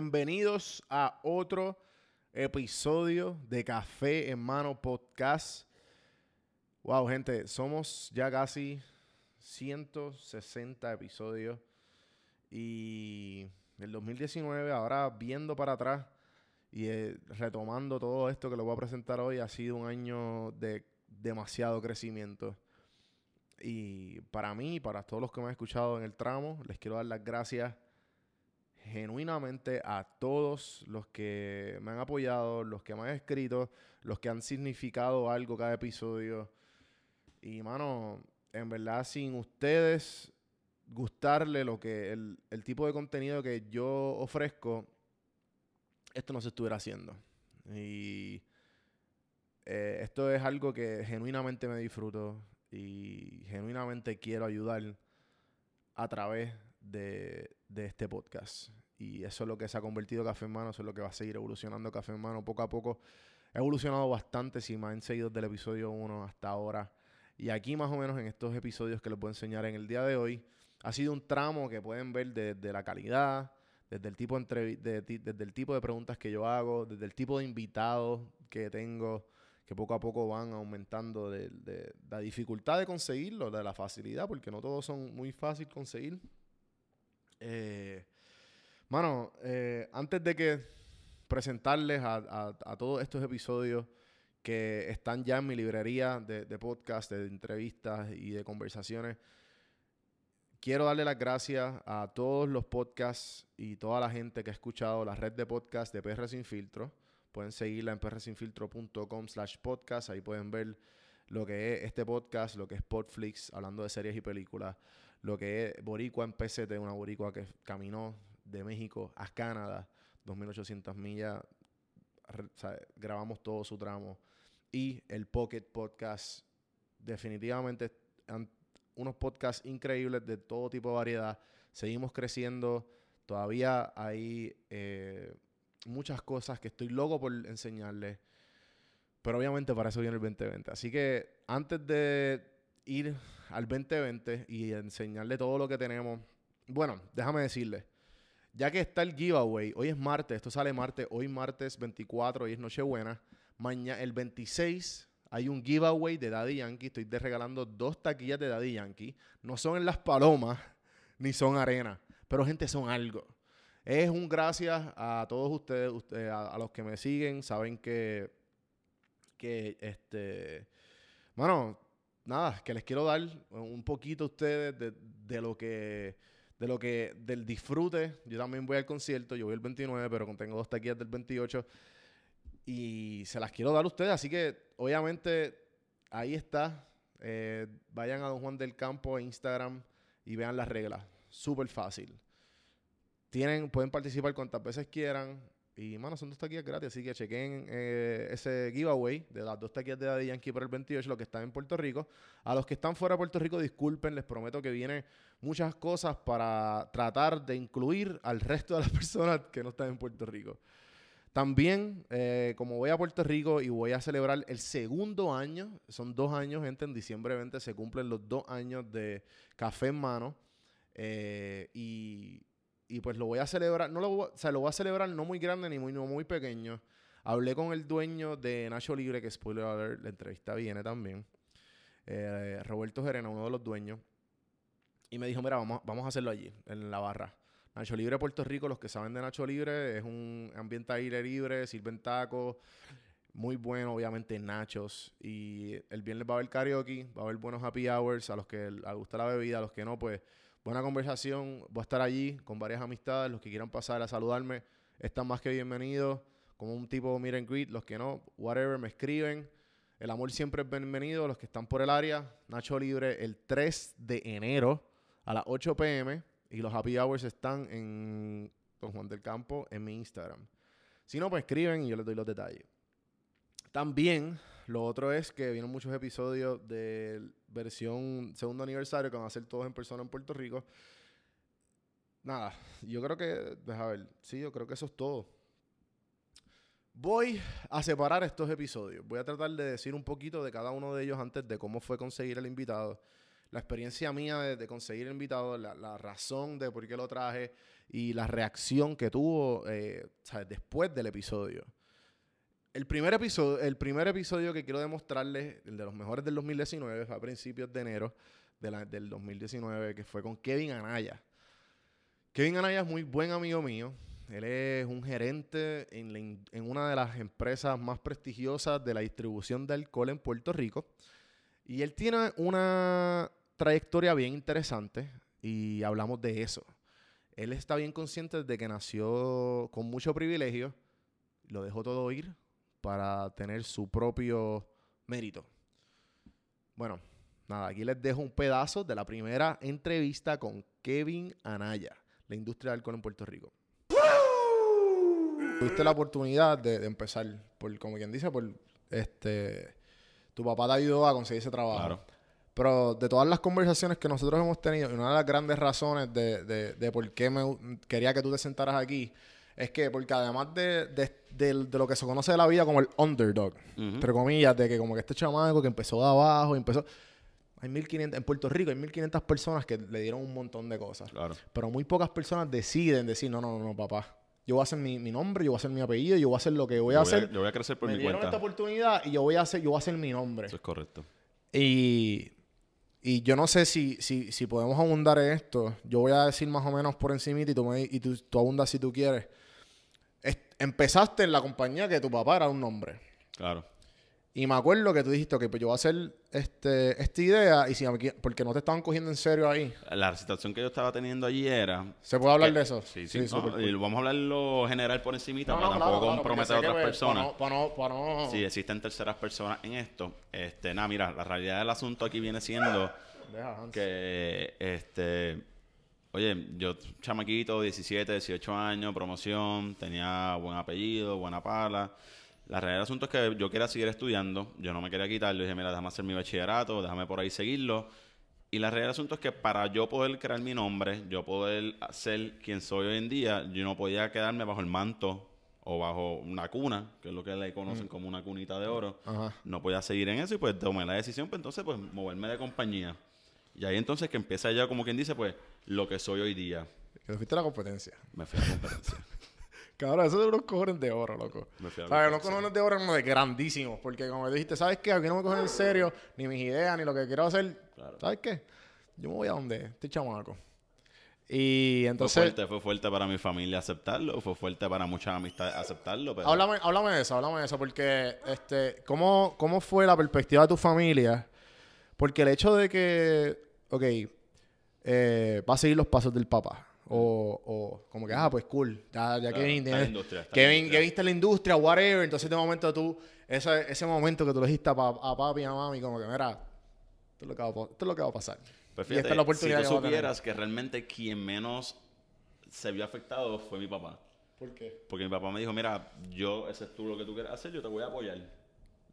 Bienvenidos a otro episodio de Café en Mano Podcast. Wow, gente, somos ya casi 160 episodios. Y el 2019, ahora viendo para atrás y eh, retomando todo esto que les voy a presentar hoy, ha sido un año de demasiado crecimiento. Y para mí, y para todos los que me han escuchado en el tramo, les quiero dar las gracias genuinamente a todos los que me han apoyado, los que me han escrito, los que han significado algo cada episodio. Y mano, en verdad, sin ustedes gustarle lo que el, tipo de contenido que yo ofrezco, esto no se estuviera haciendo. Y eh, esto es algo que genuinamente me disfruto y genuinamente quiero ayudar a través de, de este podcast. Y eso es lo que se ha convertido Café en Mano, eso es lo que va a seguir evolucionando Café en Mano poco a poco. Ha evolucionado bastante, si me han seguido desde el episodio 1 hasta ahora. Y aquí más o menos en estos episodios que les voy a enseñar en el día de hoy, ha sido un tramo que pueden ver desde la calidad, desde el tipo de, de desde el tipo de preguntas que yo hago, desde el tipo de invitados que tengo, que poco a poco van aumentando de, de la dificultad de conseguirlo, de la facilidad, porque no todos son muy fácil conseguir. Eh, mano, eh, antes de que presentarles a, todos estos episodios que están ya en mi librería de, de podcast, de entrevistas y de conversaciones, quiero darle las gracias a todos los podcasts y toda la gente que ha escuchado la red de podcast de PR Sin Filtro. Pueden seguirla en prsinfiltro.com slash podcast. Ahí pueden ver lo que es este podcast, lo que es Podflix, hablando de series y películas, lo que es Boricua en PCT, una boricua que caminó de México a Canadá, 2.800 millas, o sea, grabamos todo su tramo. Y el Pocket Podcast, definitivamente unos podcasts increíbles de todo tipo de variedad. Seguimos creciendo, todavía hay eh, muchas cosas que estoy loco por enseñarles. Pero obviamente para eso viene el 2020. Así que antes de ir al 2020 y enseñarle todo lo que tenemos, bueno, déjame decirle, ya que está el giveaway, hoy es martes, esto sale martes, hoy martes 24, hoy es Nochebuena, mañana el 26 hay un giveaway de Daddy Yankee, estoy regalando dos taquillas de Daddy Yankee, no son en las palomas ni son arena, pero gente son algo. Es un gracias a todos ustedes, usted- a, a los que me siguen, saben que que este bueno nada que les quiero dar un poquito a ustedes de, lo que de lo que del disfrute. Yo también voy al concierto yo voy el 29 pero tengo dos taquillas del 28 y se las quiero dar a ustedes así que obviamente ahí está. Eh, vayan a Don Juan del Campo a Instagram y vean las reglas. Súper fácil. Tienen pueden participar cuantas veces quieran y, mano, son dos taquillas gratis, así que chequen eh, ese giveaway de las dos taquillas de Daddy Yankee para el 28, los que están en Puerto Rico. A los que están fuera de Puerto Rico, disculpen, les prometo que vienen muchas cosas para tratar de incluir al resto de las personas que no están en Puerto Rico. También, eh, como voy a Puerto Rico y voy a celebrar el segundo año, son dos años, gente, en diciembre 20 se cumplen los dos años de Café en Mano. eh, y, y pues lo voy a celebrar, no lo o sea, lo voy a celebrar no muy grande ni muy, no muy pequeño. Hablé con el dueño de Nacho Libre, que spoiler alert, la entrevista viene también. eh, Roberto Gerena, uno de los dueños. Y me dijo, mira, vamos, vamos a hacerlo allí, en la barra. Nacho Libre Puerto Rico, los que saben de Nacho Libre, es un ambiente aire libre, sirven tacos, muy bueno, obviamente nachos. Y el viernes va a haber karaoke, va a haber buenos happy hours. A los que les gusta la bebida, a los que no, pues buena conversación. Voy a estar allí con varias amistades. Los que quieran pasar a saludarme están más que bienvenidos. Como un tipo and greet. Los que no, whatever, me escriben. El amor siempre es bienvenido. Los que están por el área, Nacho Libre el 3 de enero a las 8 pm. Y los happy hours están en Don Juan del Campo en mi Instagram. Si no, pues escriben y yo les doy los detalles. También, lo otro es que vienen muchos episodios de versión segundo aniversario que van a ser todos en persona en Puerto Rico. Nada, yo creo que, deja ver, sí, yo creo que eso es todo. Voy a separar estos episodios. Voy a tratar de decir un poquito de cada uno de ellos antes de cómo fue conseguir el invitado. La experiencia mía de, conseguir el invitado, la, razón de por qué lo traje y la reacción que tuvo eh, después del episodio. El primer, episodio, el primer episodio que quiero demostrarles, el de los mejores del 2019, fue a principios de enero de la- del 2019, que fue con Kevin Anaya. Kevin Anaya es muy buen amigo mío. Él es un gerente en, la en una de las empresas más prestigiosas de la distribución de alcohol en Puerto Rico. Y él tiene una trayectoria bien interesante y hablamos de eso. Él está bien consciente de que nació con mucho privilegio, lo dejó todo ir para tener su propio mérito. Bueno, nada, aquí les dejo un pedazo de la primera entrevista con Kevin Anaya, la industria del alcohol en Puerto Rico. Tuviste la oportunidad de, de empezar, por, como quien dice, por este, tu papá te ayudó a conseguir ese trabajo. Claro. Pero de todas las conversaciones que nosotros hemos tenido, y una de las grandes razones de, de- de por qué me quería que tú te sentaras aquí, es que porque además de, de- de lo que se conoce de la vida como el underdog, entre comillas, de que como que este chamaco que empezó de abajo, y empezó... Hay 1500, en Puerto Rico hay 1500 personas que le dieron un montón de cosas. Claro. Pero muy pocas personas deciden decir, no, no, no, no, papá. Yo voy a hacer mi, mi nombre, yo voy a hacer mi apellido, yo voy a hacer lo que voy a yo, hacer. yo voy a crecer por Me mi dieron cuenta. esta oportunidad y yo voy a hacer, yo voy a hacer mi nombre. Eso es correcto. Y, y yo no sé si, si, si podemos abundar en esto. Yo voy a decir más o menos por encima y tú, me- y tú, tú abundas si tú quieres. Empezaste en la compañía que tu papá era un nombre. Claro. Y me acuerdo que tú dijiste, ok, pues yo voy a hacer este, esta idea y si porque no te estaban cogiendo en serio ahí. La situación que yo estaba teniendo allí era... ¿Se puede hablar que- de eso? Sí, sí. no, cool. y vamos a hablar lo general por encimita No, para no, tampoco claro, comprometer a otras pues, personas. Para no, para no, para no- Si existen terceras personas en esto, este, nada, mira, la realidad del asunto aquí viene siendo Deja, que, este, oye, yo, chamaquito, 17, 18 años, promoción, tenía buen apellido, buena pala. La realidad del asunto es que yo quería seguir estudiando, yo no me quería quitar, yo dije, mira, déjame hacer mi bachillerato, déjame por ahí seguirlo. Y la realidad del asunto es que para yo poder crear mi nombre, yo poder ser quien soy hoy en día, yo no podía quedarme bajo el manto o bajo una cuna, que es lo que le conocen como una cunita de oro. Ajá. No podía seguir en eso y pues tomé la decisión, pues entonces pues moverme de compañía. Y ahí entonces que empieza ya como quien dice, pues lo que soy hoy día. Que te fuiste a la competencia. Me fui a la competencia. Cabrón, eso de unos cojones de oro, loco. Me fui a la ¿Sabes? Unos cojones de oro como de grandísimos. Porque como dijiste, ¿sabes qué? Aquí no me cogen en serio ni mis ideas, ni lo que quiero hacer. Claro. ¿Sabes qué? Yo me voy a donde este chamaco. Y Fue entonces, fuerte, fue fuerte para mi familia aceptarlo, fue fuerte para muchas amistades aceptarlo, pero háblame, háblame de eso, háblame de eso. Porque, este, ¿cómo, ¿cómo fue la perspectiva de tu familia? Porque el hecho de que, ok, eh, va a seguir los pasos del papá. O, o como que, ah, pues cool. Ya, ya Claro, Kevin está está Kevin. Kevin está en la industria, whatever. Entonces, de momento tú, ese, ese momento que tú le dijiste a, a papi y a mami, como que, mira, esto es lo que va esto es lo que va a pasar. Pues y esta fíjate, es la oportunidad si que tú tener. supieras que realmente quien menos se vio afectado fue mi papá. ¿Por qué? Porque mi papá me dijo, mira, yo, ese es tú lo que tú quieras hacer, yo te voy a apoyar.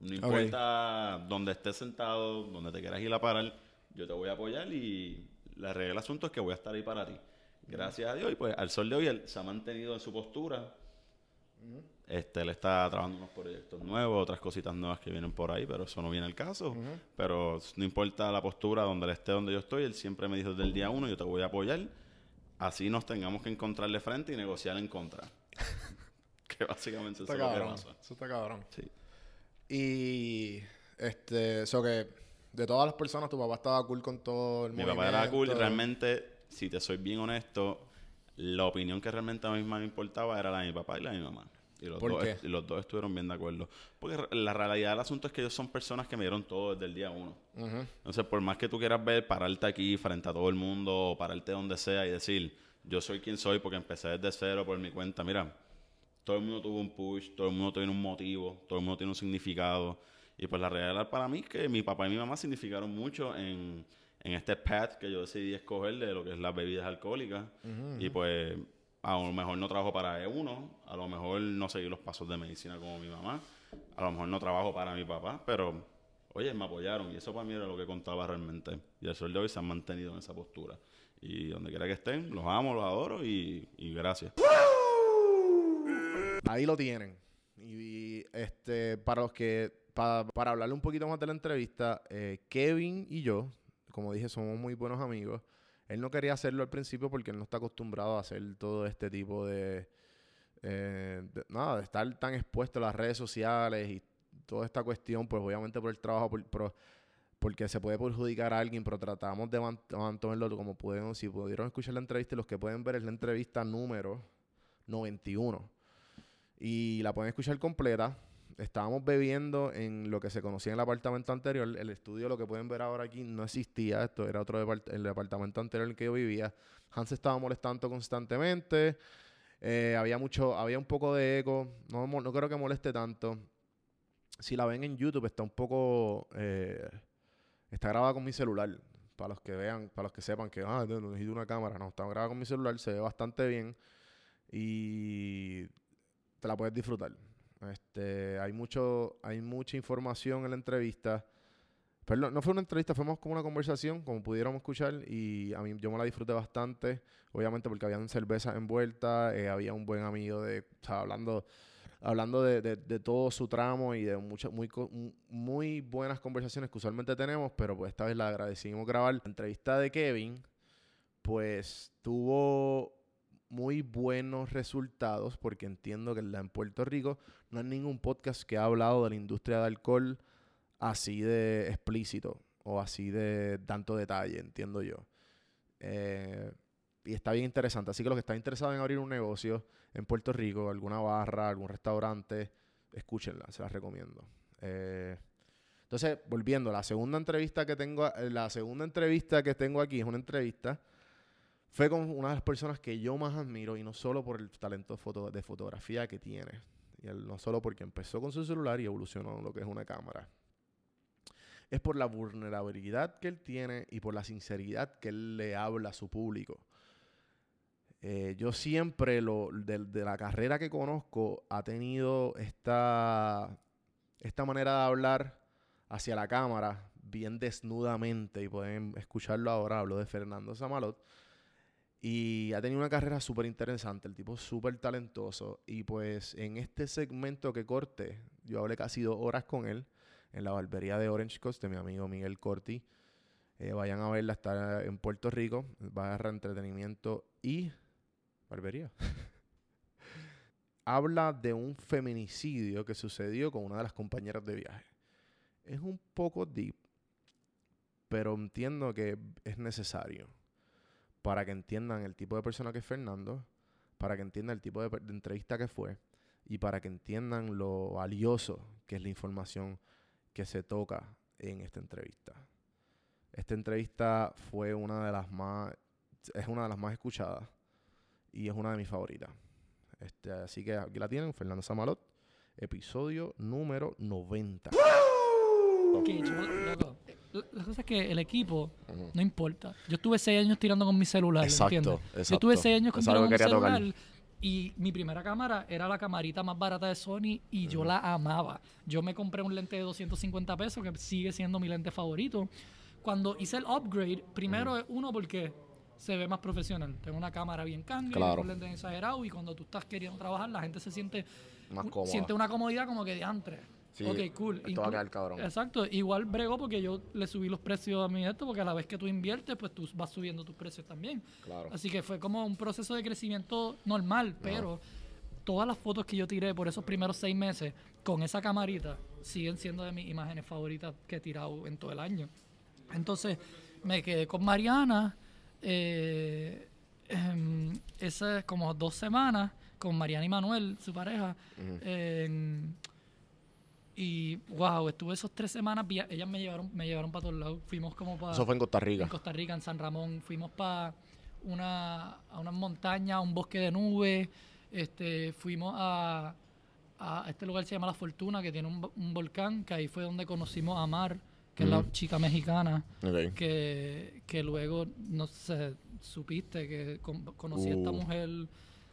No importa dónde estés sentado, donde te quieras ir a parar, yo te voy a apoyar y la regla del asunto es que voy a estar ahí para ti. Gracias a Dios. Y pues al sol de hoy él se ha mantenido en su postura. Este, él está trabajando unos proyectos nuevos, otras cositas nuevas que vienen por ahí, pero eso no viene al caso. Pero no importa la postura, donde él esté, donde yo estoy, él siempre me dijo desde el día uno, yo te voy a apoyar. Así nos tengamos que encontrarle frente y negociar en contra. que básicamente eso es lo que pasa. Eso está cabrón. Sí. Y, este, eso que, de todas las personas, tu papá estaba cool con todo el Mi papá era cool realmente, si te soy bien honesto, la opinión que realmente a mí más me importaba era la de mi papá y la de mi mamá. Y los, ¿Por dos, qué? y los dos estuvieron bien de acuerdo. Porque la realidad del asunto es que ellos son personas que me dieron todo desde el día uno. Entonces, por más que tú quieras ver, pararte aquí frente a todo el mundo, o pararte donde sea y decir, yo soy quien soy porque empecé desde cero por mi cuenta, mira, todo el mundo tuvo un push, todo el mundo tiene un motivo, todo el mundo tiene un significado. Y pues la realidad para mí es que mi papá y mi mamá significaron mucho en, en este path que yo decidí escoger de lo que es las bebidas alcohólicas. Y pues a lo mejor no trabajo para E1, a lo mejor no seguí los pasos de medicina como mi mamá, a lo mejor no trabajo para mi papá, pero oye, me apoyaron y eso para mí era lo que contaba realmente. Y al sol de hoy se han mantenido en esa postura. Y donde quiera que estén, los amo, los adoro y, y gracias. Ahí lo tienen. Y, este, para los que, pa- para hablarle un poquito más de la entrevista, eh, Kevin y yo, como dije, somos muy buenos amigos. Él no quería hacerlo al principio porque él no está acostumbrado a hacer todo este tipo de, eh, nada, de estar tan expuesto a las redes sociales y toda esta cuestión, pues obviamente por el trabajo, por- por- porque se puede perjudicar a alguien, pero tratamos de man- mantenerlo como pudieron, si pudieron escuchar la entrevista, los que pueden ver es la entrevista número 91 y la pueden escuchar completa. Estábamos bebiendo en lo que se conocía en el apartamento anterior. El estudio, lo que pueden ver ahora aquí, no existía. Esto era otro depart- el apartamento anterior en el que yo vivía. Hans estaba molestando constantemente. Eh, había mucho, había un poco de eco. No, no creo que moleste tanto. Si la ven en YouTube, está un poco. eh, está grabada con mi celular. Para los que vean, para los que sepan que ah, no necesito una cámara. No, está grabada con mi celular, se ve bastante bien. Y te la puedes disfrutar. Este, hay mucho, hay mucha información en la entrevista. Perdón, no fue una entrevista, fue más como una conversación, como pudieron escuchar, y a mí yo me la disfruté bastante, obviamente porque habían cervezas envueltas, eh, había un buen amigo de, o sea, hablando, hablando de, de- todo su tramo y de muchas muy, muy buenas conversaciones que usualmente tenemos, pero pues esta vez la agradecimos grabar. La entrevista de Kevin, pues tuvo muy buenos resultados porque entiendo que en Puerto Rico no hay ningún podcast que ha hablado de la industria de alcohol así de explícito o así de tanto detalle, entiendo yo. Eh, y está bien interesante. Así que los que están interesados en abrir un negocio en Puerto Rico, alguna barra, algún restaurante, escúchenla, se las recomiendo. Eh, entonces, volviendo, la segunda entrevista que tengo, eh, la segunda entrevista que tengo aquí es una entrevista fue con una de las personas que yo más admiro y no solo por el talento foto- de fotografía que tiene, y él no solo porque empezó con su celular y evolucionó lo que es una cámara, es por la vulnerabilidad que él tiene y por la sinceridad que él le habla a su público. Eh, yo siempre, lo, de, de la carrera que conozco, ha tenido esta, esta manera de hablar hacia la cámara bien desnudamente y pueden escucharlo ahora, hablo de Fernando Samalot. Y ha tenido una carrera súper interesante, el tipo súper talentoso. Y pues en este segmento que corté, yo hablé casi dos horas con él en la barbería de Orange Coast de mi amigo Miguel Corti. Eh, vayan a verla, está en Puerto Rico, barra entretenimiento y barbería. Habla de un feminicidio que sucedió con una de las compañeras de viaje. Es un poco deep, pero entiendo que es necesario para que entiendan el tipo de persona que es Fernando, para que entiendan el tipo de, entrevista que fue y para que entiendan lo valioso que es la información que se toca en esta entrevista. Esta entrevista fue una de las más, es una de las más escuchadas y es una de mis favoritas. Este, así que aquí la tienen, Fernando Samalot, episodio número 90. La, cosa es que el equipo no importa. Yo estuve seis años tirando con mi celular, Exacto, ¿entiendes? Yo estuve seis años con, mi quería tocar. celular y mi primera cámara era la camarita más barata de Sony y yo la amaba. Yo me compré un lente de 250 pesos que sigue siendo mi lente favorito. Cuando hice el upgrade, primero es uno porque se ve más profesional. Tengo una cámara bien cambia, Claro. un lente exagerado y cuando tú estás queriendo trabajar la gente se siente Más un- siente una comodidad como que de antre. Sí, ok, cool. esto va a Inclu- quedar cabrón. Exacto, igual bregó porque yo le subí los precios a mi esto, porque a la vez que tú inviertes, pues tú vas subiendo tus precios también. Claro. Así que fue como un proceso de crecimiento normal, pero todas las fotos que yo tiré por esos primeros seis meses con esa camarita siguen siendo de mis imágenes favoritas que he tirado en todo el año. Entonces me quedé con Mariana, eh, em, esas como dos semanas con Mariana y Manuel, su pareja. en- y wow, estuve esos tres semanas, ellas me llevaron, me llevaron para todos lados. Fuimos como para Eso fue en Costa Rica. en Costa Rica, en San Ramón. Fuimos para una, a unas montañas, a un bosque de nubes. Este, fuimos a, a este lugar que se llama La Fortuna, que tiene un, vo- un volcán, que ahí fue donde conocimos a Mar, que es la Ujú. chica mexicana, Ok. que, que luego, no sé, supiste que con- conocí a esta Uh. mujer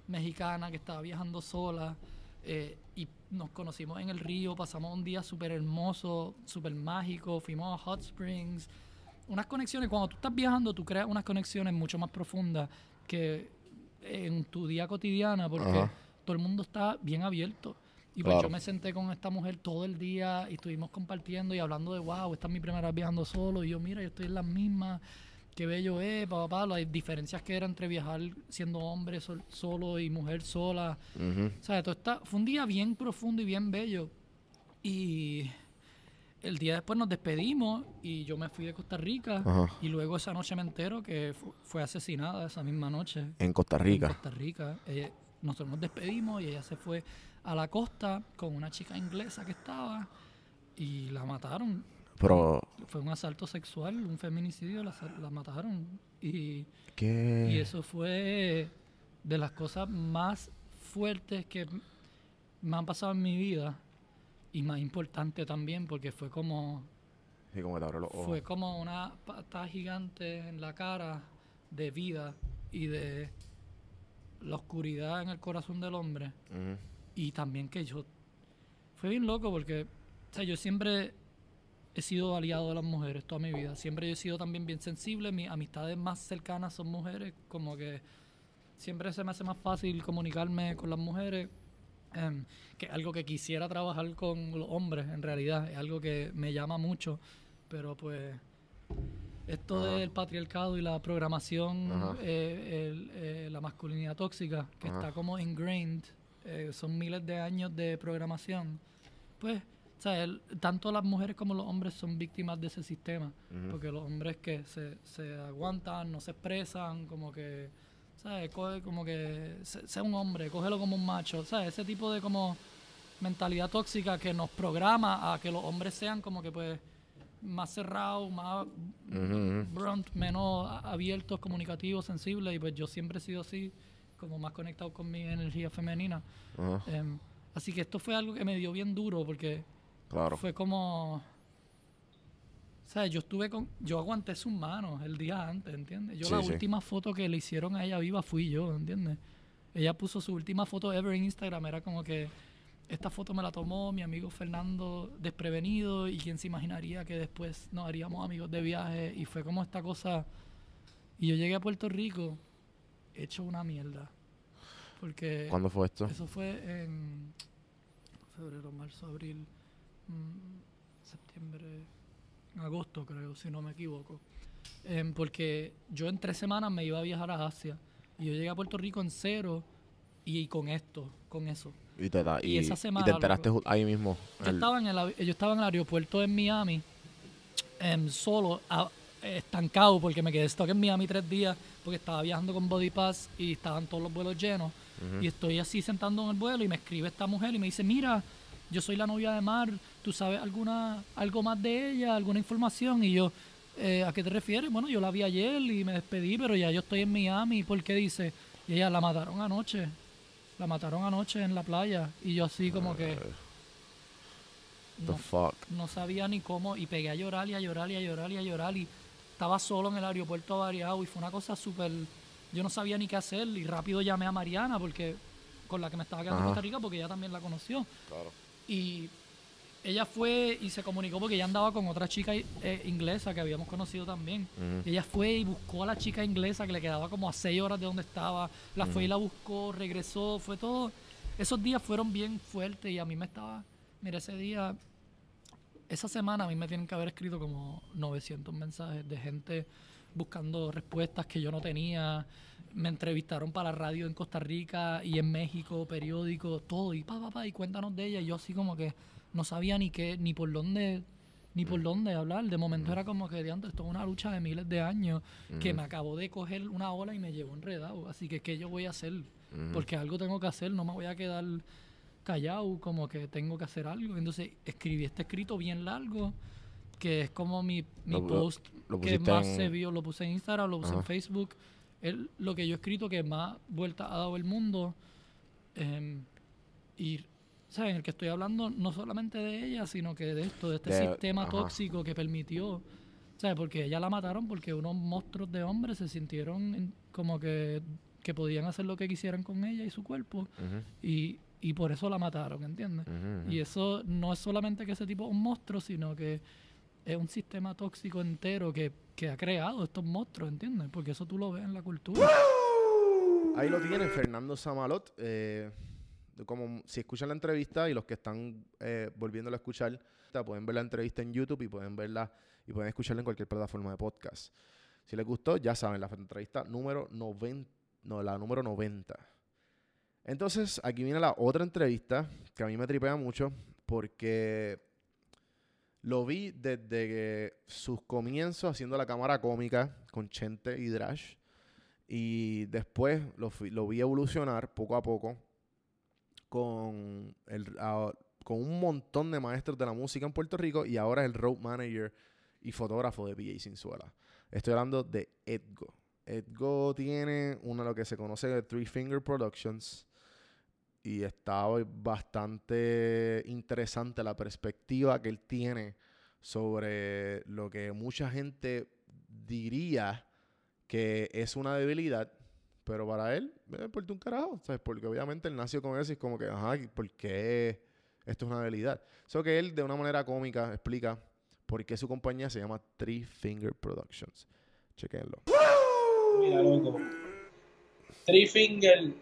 mexicana que estaba viajando sola. Eh, y nos conocimos en el río, pasamos un día súper hermoso, súper mágico, fuimos a Hot Springs. Unas conexiones, cuando tú estás viajando, tú creas unas conexiones mucho más profundas que en tu día cotidiana, porque Ajá. todo el mundo está bien abierto. Y pues Claro. yo me senté con esta mujer todo el día y estuvimos compartiendo y hablando de, wow, esta es mi primera vez viajando solo. Y yo, mira, yo estoy en las mismas, qué bello es, papá, las diferencias que era entre viajar siendo hombre sol- solo y mujer sola. Ujú. O sea, todo está, fue un día bien profundo y bien bello. Y el día después nos despedimos y yo me fui de Costa Rica. Ajá. Y luego esa noche me entero que fu- fue asesinada esa misma noche En Costa en Rica. Costa Rica. Ella- nosotros nos despedimos y ella se fue a la costa con una chica inglesa que estaba y la mataron. Pero, Fue un asalto sexual, un feminicidio, la, sa- la mataron. Y, ¿qué? y eso fue de las cosas más fuertes que me han pasado en mi vida y más importante también porque fue como Sí, como te los ojos. fue como una pata gigante en la cara de vida y de la oscuridad en el corazón del hombre. Y también que yo... Fue bien loco porque, o sea, yo siempre he sido aliado de las mujeres toda mi vida. Siempre yo he sido también bien sensible. Mis amistades más cercanas son mujeres. Como que siempre se me hace más fácil comunicarme con las mujeres. em, que es algo que quisiera trabajar con los hombres, en realidad. Es algo que me llama mucho. Pero pues... Esto Ajá. del patriarcado y la programación, eh, el- eh, la masculinidad tóxica, que Ajá. está como ingrained, eh, son miles de años de programación. Pues, o sea, el- tanto las mujeres como los hombres son víctimas de ese sistema. Ujú. Porque los hombres que se, se aguantan, no se expresan, como que, ¿sabes? Coge como que, sé, sé un hombre, cógelo como un macho, ¿sabes? Ese tipo de como mentalidad tóxica que nos programa a que los hombres sean como que pues más cerrados, más Ujú, ujú. brunt, menos abiertos, comunicativos, sensibles, y pues yo siempre he sido así, como más conectado con mi energía femenina. Ajá, Em, así que esto fue algo que me dio bien duro, porque claro. fue como... O sea, yo estuve con... Yo aguanté sus manos el día antes, ¿entiendes? Yo Sí, la sí. última foto que le hicieron a ella viva fui yo, ¿entiendes? Ella puso su última foto ever en Instagram, era como que... Esta foto me la tomó mi amigo Fernando desprevenido y quién se imaginaría que después nos haríamos amigos de viaje y fue como esta cosa... Y yo llegué a Puerto Rico hecho una mierda. Porque... ¿Cuándo fue esto? Eso fue en febrero, marzo, abril, septiembre, agosto creo, si no me equivoco. Em, porque yo en tres semanas me iba a viajar a Asia y yo llegué a Puerto Rico en cero y, con esto, con eso. Y te, da- y y, esa y semana, te enteraste loco. ahí mismo. Yo el- estaba, en el, yo estaba en el aeropuerto en Miami, em, solo, a- estancado, porque me quedé stuck en Miami tres días, porque estaba viajando con Body Pass y estaban todos los vuelos llenos. Y estoy así sentando en el vuelo y me escribe esta mujer y me dice, mira, yo soy la novia de Mar, ¿tú sabes alguna algo más de ella, alguna información? Y yo, "Eh, ¿a qué te refieres? Bueno, yo la vi ayer y me despedí, pero ya yo estoy en Miami. ¿Por qué dice? Y ella, la mataron anoche. La mataron anoche en la playa. Y yo así como que... The no, no sabía ni cómo y pegué a llorar y a llorar y a llorar y a llorar y estaba solo en el aeropuerto avariado y fue una cosa súper yo no sabía ni qué hacer y rápido llamé a Mariana porque con la que me estaba quedando en. Costa Rica porque ella también la conoció Claro. y ella fue y se comunicó porque ella andaba con otra chica eh, inglesa que habíamos conocido también. Ella fue y buscó a la chica inglesa que le quedaba como a seis horas de donde estaba. La fue y la buscó, regresó, fue todo. Esos días fueron bien fuertes y a mí me estaba. Mira, ese día, esa semana a mí me tienen que haber escrito como 900 mensajes de gente buscando respuestas que yo no tenía. Me entrevistaron para radio en Costa Rica y en México, periódico, todo. Y pa, pa, pa, y cuéntanos de ella. Y yo así como que no sabía ni qué, ni por dónde, ni por dónde hablar. De momento era como que, diantre, esto es una lucha de miles de años que me acabó de coger una ola y me llevó enredado. Así que, ¿qué yo voy a hacer? porque algo tengo que hacer, no me voy a quedar callado, como que tengo que hacer algo. Entonces escribí este escrito bien largo, que es como mi, mi Lo- post lo que más en- se vio, lo puse en Instagram, lo puse en. Facebook. Es lo que yo he escrito que más vuelta ha dado el mundo. em, y, ¿sabes? En el que estoy hablando no solamente de ella, sino que de esto, de este De- sistema ajá. tóxico que permitió, ¿sabes? Porque ella la mataron porque unos monstruos de hombres se sintieron en- como que, que podían hacer lo que quisieran con ella y su cuerpo. Ujú, Y, y por eso la mataron, ¿entiendes? ujú, Y eso no es solamente que ese tipo es un monstruo, sino que es un sistema tóxico entero que, que ha creado estos monstruos, ¿entiendes? Porque eso tú lo ves en la cultura. Ahí lo tienen, Fernando Samalot. eh, como si escuchan la entrevista y los que están eh, volviéndola a escuchar, pueden ver la entrevista en YouTube y pueden verla y pueden escucharla en cualquier plataforma de podcast. Si les gustó, ya saben, la entrevista número 90, no, la número 90. Entonces, aquí viene la otra entrevista que a mí me tripea mucho porque lo vi desde sus comienzos haciendo la cámara cómica con Chente y Drash. Y después lo vi evolucionar poco a poco con, el, a- con un montón de maestros de la música en Puerto Rico y ahora es el road manager y fotógrafo de PJ Sinzuela. Estoy hablando de Edgo. Edgo tiene una lo que se conoce de Three Finger Productions y está bastante interesante la perspectiva que él tiene sobre lo que mucha gente diría que es una debilidad, pero para él, me importa un carajo, ¿sabes? Porque obviamente él nació con eso y es como que, ajá, ¿por qué esto es una debilidad? Eso que él de una manera cómica explica por qué su compañía se llama Three Finger Productions. Chequenlo. Mira, loco. Three Finger,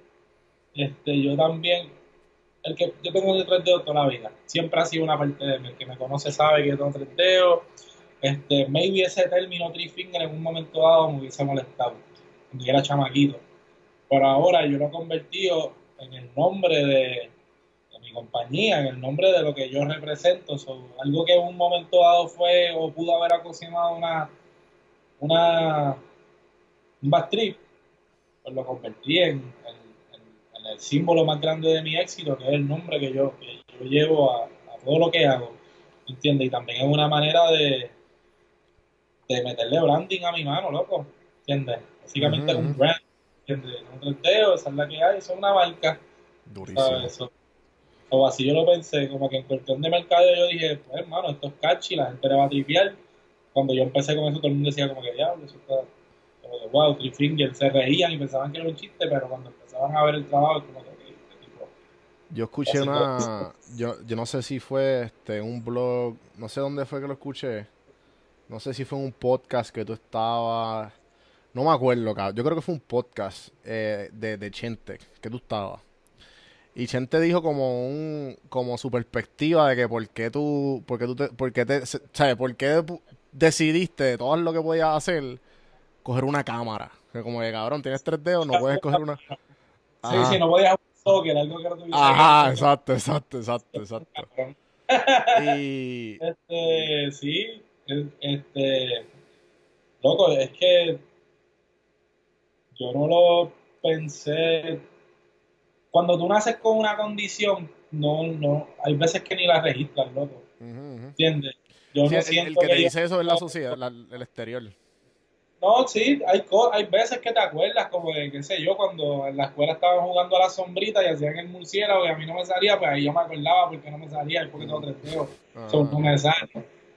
este, yo también, el que yo tengo de tres dedos toda la vida. Siempre ha sido una parte de mí. El que me conoce sabe que tengo tres dedos. Este, maybe ese término Three Finger en un momento dado me hubiese molestado cuando era chamaquito. Pero ahora yo lo he convertido en el nombre de, de mi compañía, en el nombre de lo que yo represento. So, algo que en un momento dado fue o pudo haber ocasionado una, una un bad trip, pues lo convertí en, en- en- en el símbolo más grande de mi éxito, que es el nombre que yo, que yo llevo a, a todo lo que hago. ¿Entiendes? Y también es una manera de, de meterle branding a mi mano, loco. ¿Entiendes? Básicamente es un brand. ¿Entiendes? Un trenteo, esa es la que hay, eso es una marca. Durísimo. ¿sabes? Eso. O así yo lo pensé, como que en cuestión de mercado yo dije, pues hermano, esto es catchy, la gente le va a tripear. Cuando yo empecé con eso, todo el mundo decía como que diablo, eso está, como que wow, Three Finger, se reían y pensaban que era un chiste, pero cuando empezaban a ver el trabajo, como que, este Yo escuché una. Yo, yo no sé si fue este un blog. No sé dónde fue que lo escuché. No sé si fue un podcast que tú estabas. No me acuerdo, cabrón. Yo creo que fue un podcast eh, de, de Chente que tú estabas. Y Chente dijo como un como su perspectiva de que por qué tú por qué tú te, por qué te, ¿sabes? por qué decidiste de todo lo que podías hacer coger una cámara. Que como que cabrón, tienes tres dedos, no puedes coger una. Sí, Ajá. sí, no podías jugar soccer, algo que no tuviese Ajá, exacto, exacto, exacto, exacto. Y Este, sí, es- este, loco, es que yo no lo pensé. Cuando tú naces con una condición, no, no, hay veces que ni la registras, loco. ¿entiendes? Yo Sí, no el, el siento que te dice eso es la sociedad, la- el exterior. No, sí, hay, hay veces que te acuerdas, como de, qué sé yo, cuando en la escuela estaban jugando a la sombrita y hacían el murciélago y a mí no me salía, pues ahí yo me acordaba porque no me salía, porque tengo tres dedos. Ah, So, no me sale,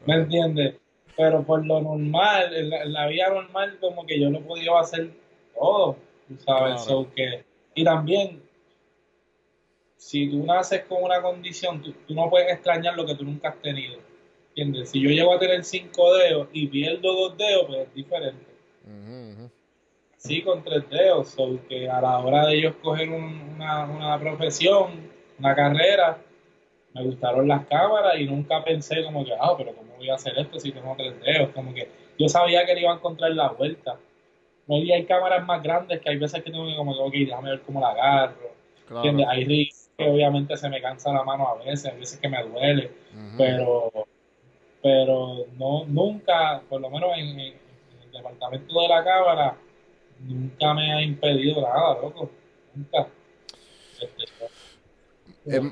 ¿me entiendes? Pero por lo normal, en la, en la vida normal, como que yo lo podido hacer todo, tú sabes, Claro. So que, y también, si tú naces con una condición, tú, tú no puedes extrañar lo que tú nunca has tenido, ¿entiendes? Si yo llego a tener cinco dedos y pierdo dos dedos, pues es diferente. Sí, con tres dedos, so que a la hora de yo escoger un- una, una profesión, una carrera, me gustaron las cámaras y nunca pensé como que, ah, pero ¿cómo voy a hacer esto si tengo tres dedos? Como que yo sabía que le iba a encontrar la vuelta. No y hay cámaras más grandes que hay veces que tengo que como que, ok, déjame ver cómo la agarro. ¿entiendes? Claro. Hay riscos que obviamente se me cansa la mano a veces, hay veces que me duele, pero pero no nunca, por lo menos en, en- en el departamento de la cámara, nunca me ha impedido nada, loco. Nunca. Este, Em,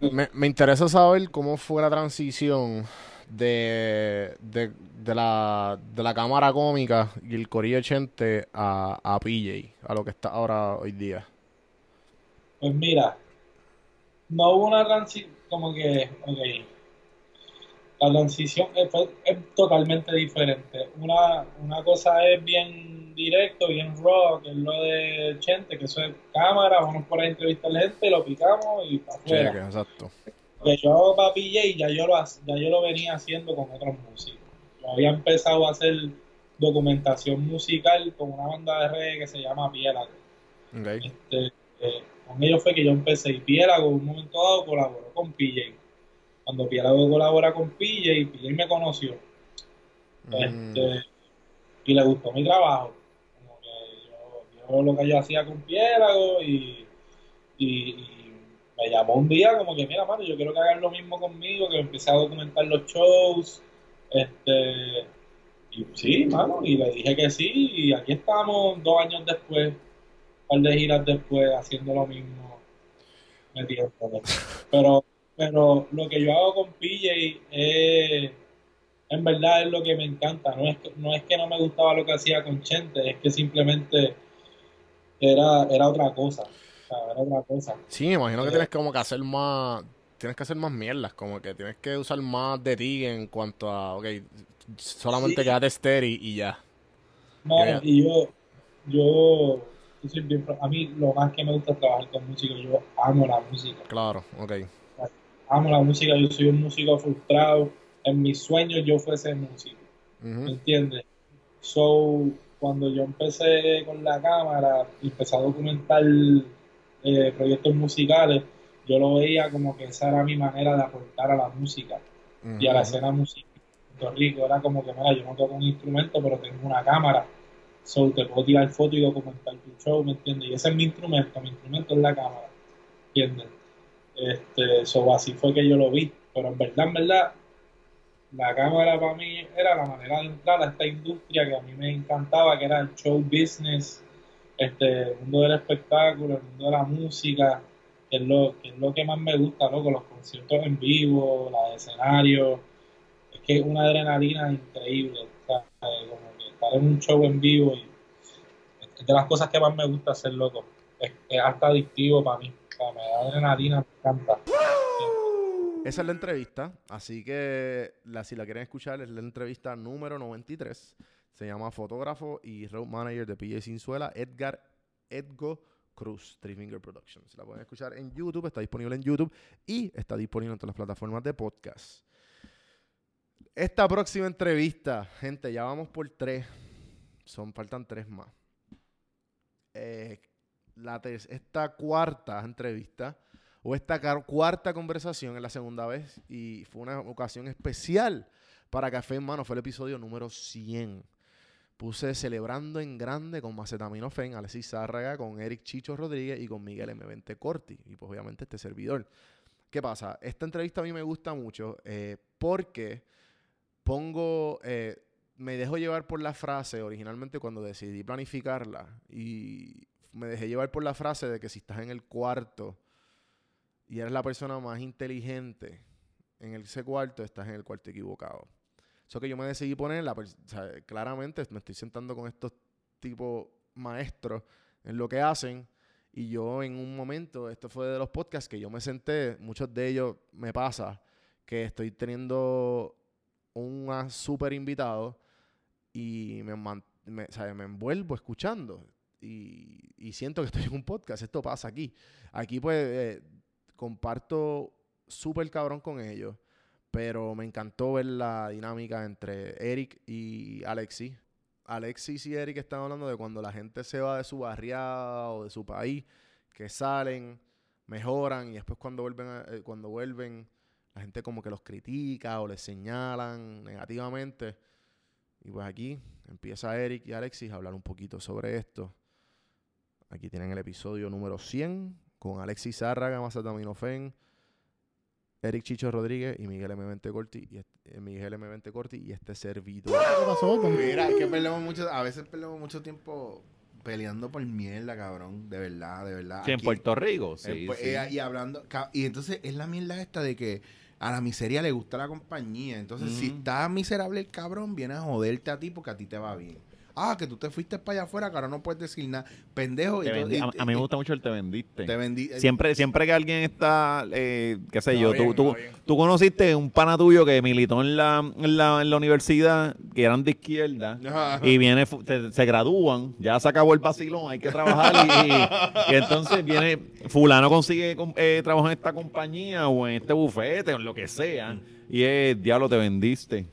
me, me interesa saber cómo fue la transición de, de, de la, de la cámara cómica y el corillo 80 a, a PJ, a lo que está ahora hoy día. Pues mira, no hubo una transición, como que, ok, la transición es, fue- es totalmente diferente. Una, una cosa es bien directo, bien raw, que es lo de Chente, que eso es cámara, vamos por ahí a entrevistar a la gente, lo picamos y para afuera. Exacto. Que yo hago para PJ ya yo lo ya yo lo venía haciendo con otros músicos. Yo había empezado a hacer documentación musical con una banda de reggae que se llama Piélago. Este, eh, con ellos fue que yo empecé y Piélago en un momento dado colaboró con PJ. Cuando Piélago colabora con PJ, PJ me conoció Mm, este, y le gustó mi trabajo. Como que yo, yo lo que yo hacía con Piélago y, y, y me llamó un día como que, mira, mano, yo quiero que hagan lo mismo conmigo, que empecé a documentar los shows. Este, y sí, mano, y le dije que sí, y aquí estamos dos años después, un par de giras después, haciendo lo mismo, metiéndole. Pero, pero lo que yo hago con PJ es en verdad es lo que me encanta. No es que no, es que no me gustaba lo que hacía con Chente, es que simplemente era, era otra cosa. Otra cosa. Sí, me imagino que Eh, tienes como que hacer más, tienes que hacer más mierdas, como que tienes que usar más de ti en cuanto a, ok, solamente Sí. quédate estéril y ya. Yeah. y yo, yo, yo soy bien pro- a mí lo más que me gusta es trabajar con música. Yo amo la música. Claro, ok. Amo la música. Yo soy un músico frustrado. En mis sueños yo fuese músico. ¿Me Ujú. entiendes? So, cuando yo empecé con la cámara empecé a documentar eh, proyectos musicales, yo lo veía como que esa era mi manera de aportar a la música y a la escena musical de Puerto Rico. Era como que, mira, yo no toco un instrumento, pero tengo una cámara. So, te puedo tirar fotos y documentar tu show, ¿me entiendes? Y ese es mi instrumento, mi instrumento es la cámara, ¿entiendes? Este, so, así fue que yo lo vi. Pero en verdad, en verdad, la cámara para mí era la manera de entrar a esta industria que a mí me encantaba, que era el show business, este, el mundo del espectáculo, el mundo de la música, que es lo que, es lo que más me gusta, loco, los conciertos en vivo, los escenarios, es que es una adrenalina increíble, eh, como que estar en un show en vivo y es de las cosas que más me gusta hacer, loco, es, es hasta adictivo para mí, o sea, me da adrenalina, me encanta. Esa es la entrevista, así que la, si la quieren escuchar es la entrevista número 93. Se llama Fotógrafo y Road Manager de PJ Sinzuela, Edgar Edgo Cruz, Three Finger Productions. La pueden escuchar en YouTube, está disponible en YouTube y está disponible en todas las plataformas de podcast. Esta próxima entrevista, gente, ya vamos por tres. Son, faltan tres más. Eh, la esta cuarta entrevista o esta cuarta conversación es la segunda vez y fue una ocasión especial para Café en Mano. Fue el episodio número 100. Puse celebrando en grande con Macetaminofen, Alexis Zárraga, con Eric Chicho Rodríguez y con Miguel M20 Corti. Y pues obviamente este servidor. ¿Qué pasa? Esta entrevista a mí me gusta mucho eh, porque pongo, eh, me dejo llevar por la frase originalmente cuando decidí planificarla y me dejé llevar por la frase de que si estás en el cuarto y eres la persona más inteligente en ese cuarto, estás en el cuarto equivocado. Eso que yo me decidí poner, la o sea, claramente me estoy sentando con estos tipos maestros en lo que hacen y yo en un momento, esto fue de los podcasts que yo me senté, muchos de ellos me pasa que estoy teniendo un súper invitado y me, me, me envuelvo escuchando y, y siento que estoy en un podcast. Esto pasa aquí. Aquí pues eh, comparto súper cabrón con ellos, pero me encantó ver la dinámica entre Eric y Alexis. Alexis y Eric están hablando de cuando la gente se va de su barriada o de su país, que salen, mejoran y después cuando vuelven, eh, cuando vuelven la gente como que los critica o les señalan negativamente. Y pues aquí empieza Eric y Alexis a hablar un poquito sobre esto. Aquí tienen el episodio número 100 con Alexis Zárraga, Mazataminofen, Eric Chicho Rodríguez y Miguel M20 Corti y este- Miguel M20 Corti y este servidor. ¿Qué pasó? Pues mira, es que perdemos mucho, a veces perdemos mucho tiempo peleando por mierda, cabrón. De verdad, de verdad. Sí, en Puerto Rico, sí. sí. eh, y hablando. Y entonces es la mierda esta de que a la miseria le gusta la compañía. Entonces, si está miserable el cabrón, viene a joderte a ti porque a ti te va bien. Ah, que tú te fuiste para allá afuera, que ahora no puedes decir nada. Pendejo. Y todo- y- a, a mí me gusta mucho el te vendiste. Te vendí. eh, Siempre, siempre que alguien está, eh, qué sé Está yo, bien, tú, tú, tú conociste un pana tuyo que militó en la, en la, en la universidad, que eran de izquierda, Ajá. y viene, se gradúan, ya se acabó el vacilón, hay que trabajar, y, y- y entonces viene, fulano consigue eh, trabajo en esta compañía, o en este bufete, o en lo que sea, y es, diablo, te vendiste.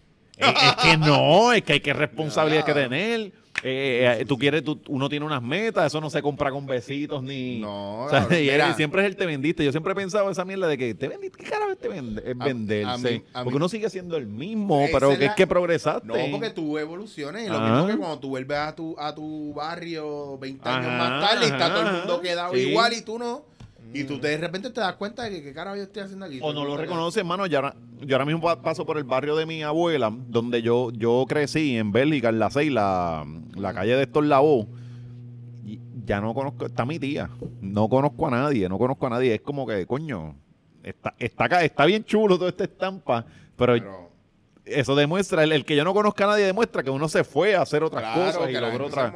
Es, que no, es que hay que responsabilidad que tener. Eh, eh, tú quieres, tú- uno tiene unas metas, eso no se compra con besitos ni. No, O sea, y él siempre es el te vendiste. Yo siempre he pensado esa mierda de que te vendiste. ¿Qué carajo te vende- es venderse? a mí- a mí- porque uno sigue siendo el mismo, pero es que es la- que progresaste. No, porque tú evoluciones. Y lo Ajá. mismo que cuando tú vuelves a tu, a tu barrio 20 años Ajá, más tarde y está todo el mundo quedado Sí. igual y tú no. Y tú te- de repente te das cuenta de que qué carajo yo estoy haciendo aquí. O no lo reconoces, hermano. Yo ahora, yo ahora mismo pa- paso por el barrio de mi abuela, donde yo, yo crecí, en Bélgica, en la 6, la, la calle de Héctor Lavoe. Y ya no conozco, está mi tía. No conozco a nadie, no conozco a nadie. Es como que, coño, está, está, acá, está bien chulo toda esta estampa, pero, Pero, eso demuestra, el, el que yo no conozca a nadie demuestra que uno se fue a hacer otras claro, cosas y logró otras.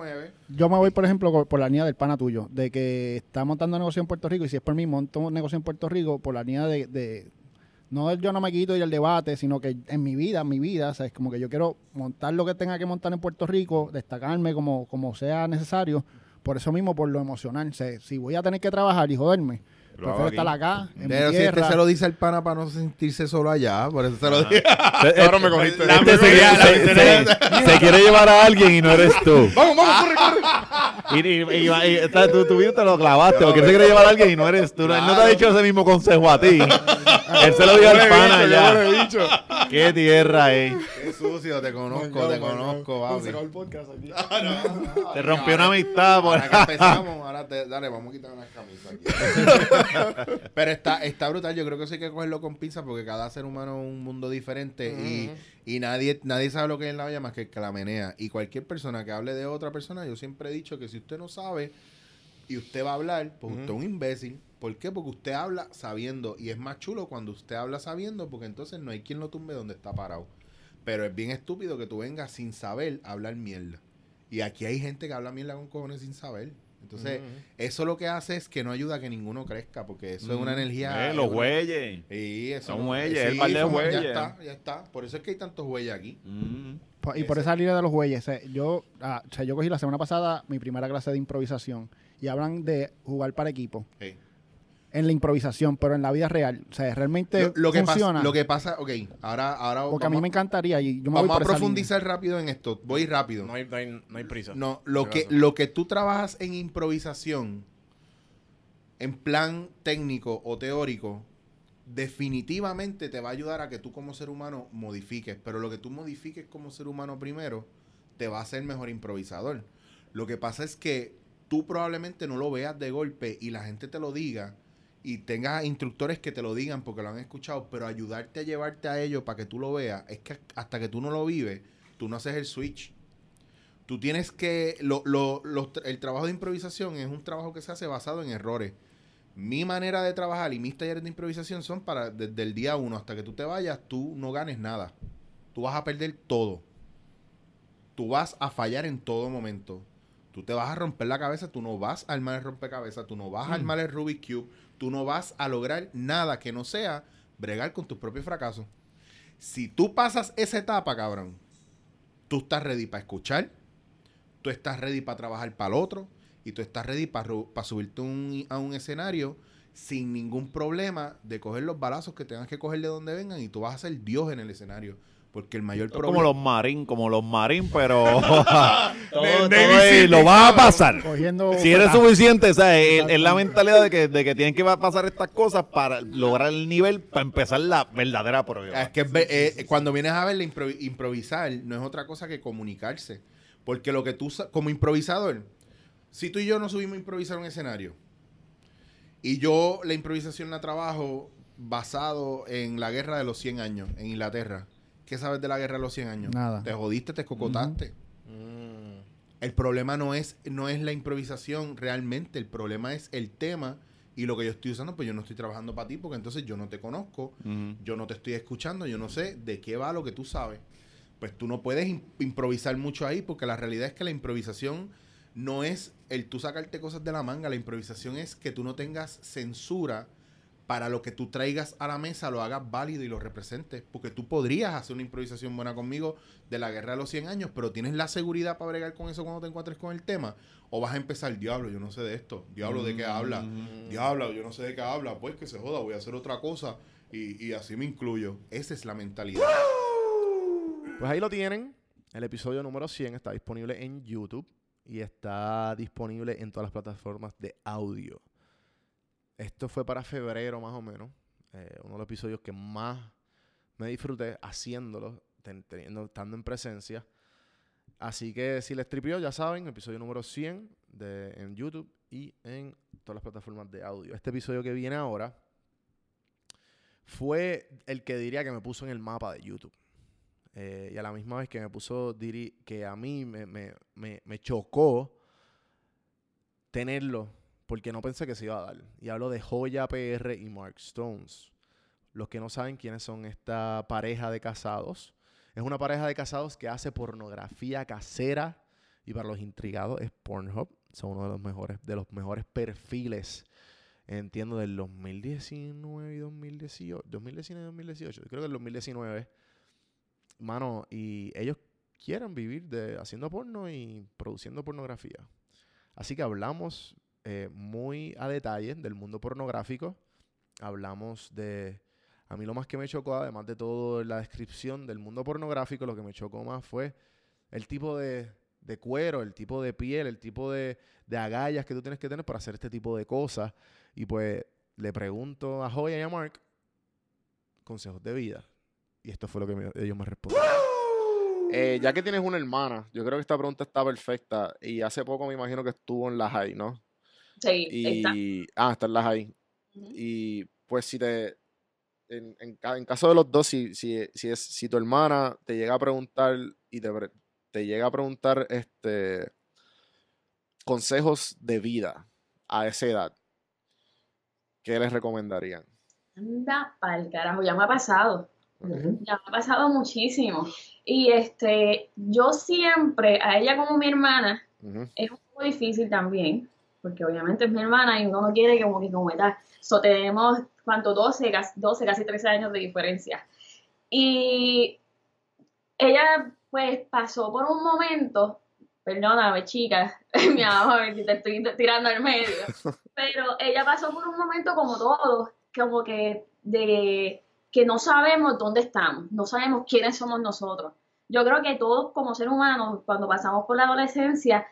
Yo me voy, por ejemplo, por la línea del pana tuyo, de que está montando negocio en Puerto Rico y si es por mí monto un negocio en Puerto Rico, por la línea de, de- no del yo no me quito y el debate, sino que en mi vida, en mi vida, o sea, es como que yo quiero montar lo que tenga que montar en Puerto Rico, destacarme como, como sea necesario, por eso mismo, por lo emocional. O sea, si voy a tener que trabajar y joderme, Lo prefiero estar acá, en Pero mi si este tierra. se lo dice al pana para no sentirse solo allá, por eso se lo dice. Ahora me cogiste. Este se, se- se- se quiere llevar a alguien y no eres tú. vamos, vamos, corre, corre. Y, y- y- y- está- tu, tu vida te lo clavaste, porque él se quiere llevar a alguien y no eres tú. Él no te ha dicho ese mismo consejo a ti. él se lo dio al pana ya. Qué tierra, eh. Qué sucio, te conozco, te conozco, aquí. Te rompió una amistad por... Ahora que empezamos, ahora te, dale, vamos a quitar unas camisas aquí. Pero está, está brutal, yo creo que eso hay que cogerlo con pinzas porque cada ser humano es un mundo diferente y, y nadie, nadie sabe lo que es la olla más que el que la menea. Y cualquier persona que hable de otra persona, yo siempre he dicho que si usted no sabe y usted va a hablar, pues usted es un imbécil. ¿Por qué? Porque usted habla sabiendo y es más chulo cuando usted habla sabiendo porque entonces no hay quien lo tumbe donde está parado. Pero es bien estúpido que tú vengas sin saber a hablar mierda. Y aquí hay gente que habla mierda con cojones sin saber. Entonces, eso lo que hace es que no ayuda a que ninguno crezca, porque eso es una energía. Eh, los güeyes. Sí, eso Son no- güeyes, sí, el par de güeyes. Ya está, ya está. Por eso es que hay tantos güeyes aquí. Mm. Y por esa línea de los güeyes, o sea, yo, ah, o sea, yo cogí la semana pasada mi primera clase de improvisación y hablan de jugar para equipo Sí. En la improvisación, pero en la vida real. O sea, realmente Lo, lo que funciona. pasa, lo que pasa, ok, ahora, ahora porque a mí me encantaría y yo me voy vamos a por esa profundizar rápido en esto. Voy rápido. No hay, no hay, no hay prisa. No, lo que, lo que tú trabajas en improvisación, en plan técnico o teórico, definitivamente te va a ayudar a que tú como ser humano modifiques. Pero lo que tú modifiques como ser humano primero, te va a hacer mejor improvisador. Lo que pasa es que tú probablemente no lo veas de golpe y la gente te lo diga y tengas instructores que te lo digan porque lo han escuchado, pero ayudarte a llevarte a ello para que tú lo veas, es que hasta que tú no lo vives, tú no haces el switch. Tú tienes que. Lo, lo- el trabajo de improvisación es un trabajo que se hace basado en errores. Mi manera de trabajar y mis talleres de improvisación son para desde el día uno hasta que tú te vayas, tú no ganes nada. Tú vas a perder todo. Tú vas a fallar en todo momento. Tú te vas a romper la cabeza, tú no vas a armar el rompecabezas, tú no vas a armar el Rubik's Cube, tú no vas a lograr nada que no sea bregar con tus propios fracasos. Si tú pasas esa etapa, cabrón, tú estás ready para escuchar, tú estás ready para trabajar para el otro y tú estás ready para, subirte a un escenario sin ningún problema de coger los balazos que tengas que coger de donde vengan y tú vas a ser Dios en el escenario. Porque el mayor Como problema... los marín, como los marín, pero todo, todo es- lo vas a pasar. Cogiendo Si eres suficiente, o sea, es, es la mentalidad de que, de que tienen que pasar estas cosas para lograr el nivel, para empezar la verdadera prueba. Es que eh, cuando vienes a ver improvisar, no es otra cosa que comunicarse. Porque lo que tú, como improvisador, si tú y yo nos subimos a improvisar un escenario y yo la improvisación la trabajo basado en la guerra de los 100 años en Inglaterra, ¿qué sabes de la guerra de los 100 años? Nada. Te jodiste, te escocotaste. El problema no es, no es la improvisación realmente, el problema es el tema y lo que yo estoy usando, pues yo no estoy trabajando para ti porque entonces yo no te conozco, yo no te estoy escuchando, yo no sé de qué va lo que tú sabes. Pues tú no puedes im- improvisar mucho ahí porque la realidad es que la improvisación no es el tú sacarte cosas de la manga, la improvisación es que tú no tengas censura para lo que tú traigas a la mesa, lo hagas válido y lo representes. Porque tú podrías hacer una improvisación buena conmigo de la guerra de los 100 años, pero tienes la seguridad para bregar con eso cuando te encuentres con el tema. O vas a empezar, diablo, yo no sé de esto. Diablo, ¿de qué habla? Diablo, yo no sé de qué habla. Pues que se joda, voy a hacer otra cosa. Y, y así me incluyo. Esa es la mentalidad. Pues ahí lo tienen. El episodio número 100 está disponible en YouTube y está disponible en todas las plataformas de audio. Esto fue para febrero más o menos. eh, uno de los episodios que más me disfruté haciéndolo, ten- teniendo, estando en presencia. Así que si les tripió, ya saben, episodio número 100 de, en YouTube y en todas las plataformas de audio. Este episodio que viene ahora fue el que diría que me puso en el mapa de YouTube. Eh, y a la misma vez que me puso, diri que a mí me, me- me- me chocó tenerlo, porque no pensé que se iba a dar. Y hablo de Joya PR y Mark Stones. Los que no saben quiénes son esta pareja de casados. Es una pareja de casados que hace pornografía casera. Y para los intrigados es Pornhub. Son uno de los mejores, de los mejores perfiles. Entiendo del 2019 y 2018. 2019 y 2018. Creo que el 2019 mano, y ellos quieren vivir de haciendo porno y produciendo pornografía. Así que hablamos eh, muy a detalle del mundo pornográfico. Hablamos de... A mí lo más que me chocó, además de todo la descripción del mundo pornográfico, lo que me chocó más fue el tipo de, de cuero, el tipo de piel, el tipo de, de agallas que tú tienes que tener para hacer este tipo de cosas. Y pues le pregunto a Joya y a Mark consejos de vida. Y esto fue lo que me- ellos me respondieron. Eh, ya que tienes una hermana, yo creo que esta pregunta está perfecta. Y hace poco me imagino que estuvo en la high, ¿no? Sí, está. Y, ah, está en la high. Y pues si te, en, en, ca- en caso de los dos, si, si, si, es, si tu hermana te llega a preguntar y te, te llega a preguntar este consejos de vida a esa edad, ¿qué les recomendarían? Anda pa'l carajo, ya me ha pasado. Ya me ha pasado muchísimo. Y este, yo siempre, a ella como mi hermana, es un poco difícil también, porque obviamente es mi hermana y uno no quiere como que como tal. So, tenemos, ¿cuánto? 12, casi, 12, casi 13 años de diferencia. Y ella, pues, pasó por un momento, perdóname, chica, mi amor, si te estoy tirando al medio, pero ella pasó por un momento como todos, como que de que no sabemos dónde estamos, no sabemos quiénes somos nosotros. Yo creo que todos como seres humanos, cuando pasamos por la adolescencia,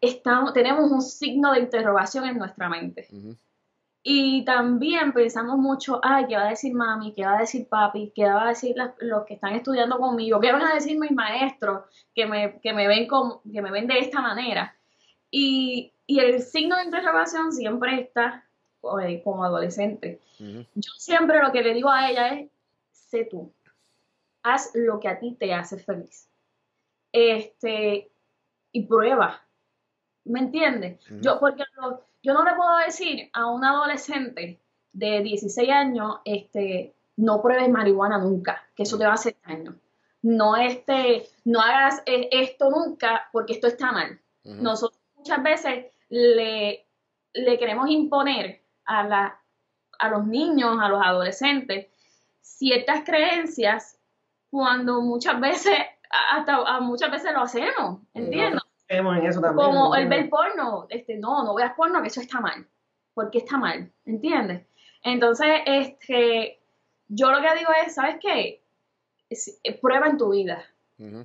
estamos, tenemos un signo de interrogación en nuestra mente. Y también pensamos mucho, ay, ¿qué va a decir mami? ¿Qué va a decir papi? ¿Qué va a decir las- los que están estudiando conmigo? ¿Qué van a decir mis maestros que me, que me, ven, como, que me ven de esta manera? Y, y el signo de interrogación siempre está eh, como adolescente. Yo siempre lo que le digo a ella es, sé tú, haz lo que a ti te hace feliz. Este, y prueba. ¿Me entiendes? Yo, porque lo- yo no le puedo decir a un adolescente de 16 años, este, no pruebes marihuana nunca, que eso te va a hacer daño. No, este, no hagas eh, esto nunca porque esto está mal. Nosotros muchas veces le, le queremos imponer a, la, a los niños, a los adolescentes, ciertas creencias cuando muchas veces, hasta a- muchas veces lo hacemos, ¿entiendes? Creemos en eso también. Como el ver porno, este, no, no veas porno, que eso está mal. porque está mal? ¿Entiendes? Entonces, este, yo lo que digo es, ¿sabes qué? Es- eh, prueba en tu vida.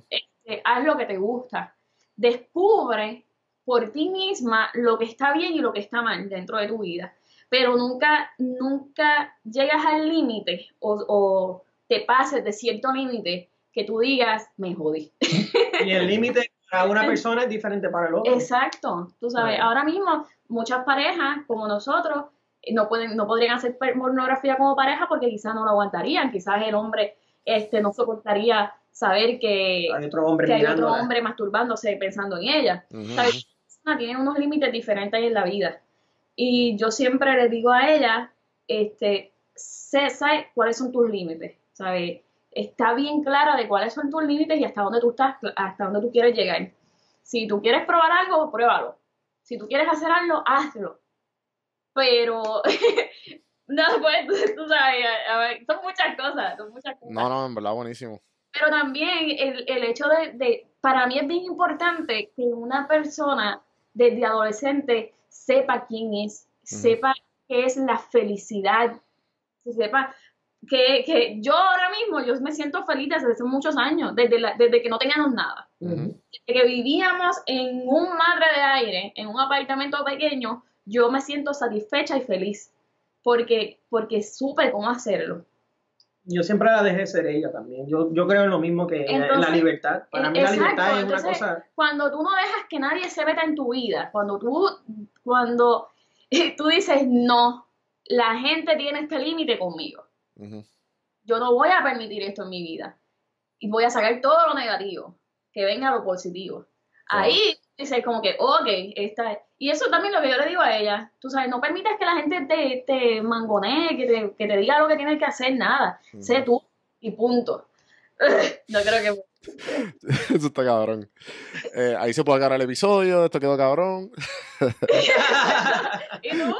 Este, haz lo que te gusta. Descubre por ti misma lo que está bien y lo que está mal dentro de tu vida. Pero nunca, nunca llegas al límite o, o te pases de cierto límite que tú digas, me jodí. Y el límite para una persona es diferente para el otro. Exacto, tú sabes, Right. ahora mismo muchas parejas como nosotros eh, no pueden no podrían hacer pornografía como pareja porque quizás no lo aguantarían, quizás el hombre este, no soportaría saber que Hay otro hombre que hay otro hombre masturbándose pensando en ella. Ujú. ¿Sabes? Cada persona tiene unos límites diferentes en la vida. Y yo siempre le digo a ella, este, sé, sabe cuáles son tus límites, ¿sabes? Está bien clara de cuáles son tus límites y hasta dónde tú estás, hasta dónde tú quieres llegar. Si tú quieres probar algo, pruébalo. Si tú quieres hacer algo, hazlo. Pero, no, pues, tú, sabes, a- ver, son muchas cosas, son muchas cosas. No, no, en verdad, buenísimo. Pero también el, el hecho de, de- para mí es bien importante que una persona desde adolescente sepa quién es, sepa qué es la felicidad, sepa que, que yo ahora mismo, yo me siento feliz desde hace muchos años, desde, la- desde que no teníamos nada. Desde que vivíamos en un madre de aire, en un apartamento pequeño, yo me siento satisfecha y feliz porque, porque supe cómo hacerlo. Yo siempre la dejé ser ella también. Yo, yo creo en lo mismo que en la libertad. Para mí la libertad es una cosa... Cuando tú no dejas que nadie se meta en tu vida, cuando tú, cuando tú dices, no, la gente tiene este límite conmigo, Yo no voy a permitir esto en mi vida. Y voy a sacar todo lo negativo, que venga lo positivo. Ahí dices como que, ok, esta es. Y eso también lo que yo le digo a ella, tú sabes, no permitas que la gente te, te mangonee, que te, que te diga lo que tienes que hacer, nada. Sé tú y punto. no creo que... Eso está cabrón. Eh, ahí se puede agarrar el episodio. Esto quedó cabrón. ¿Y tú?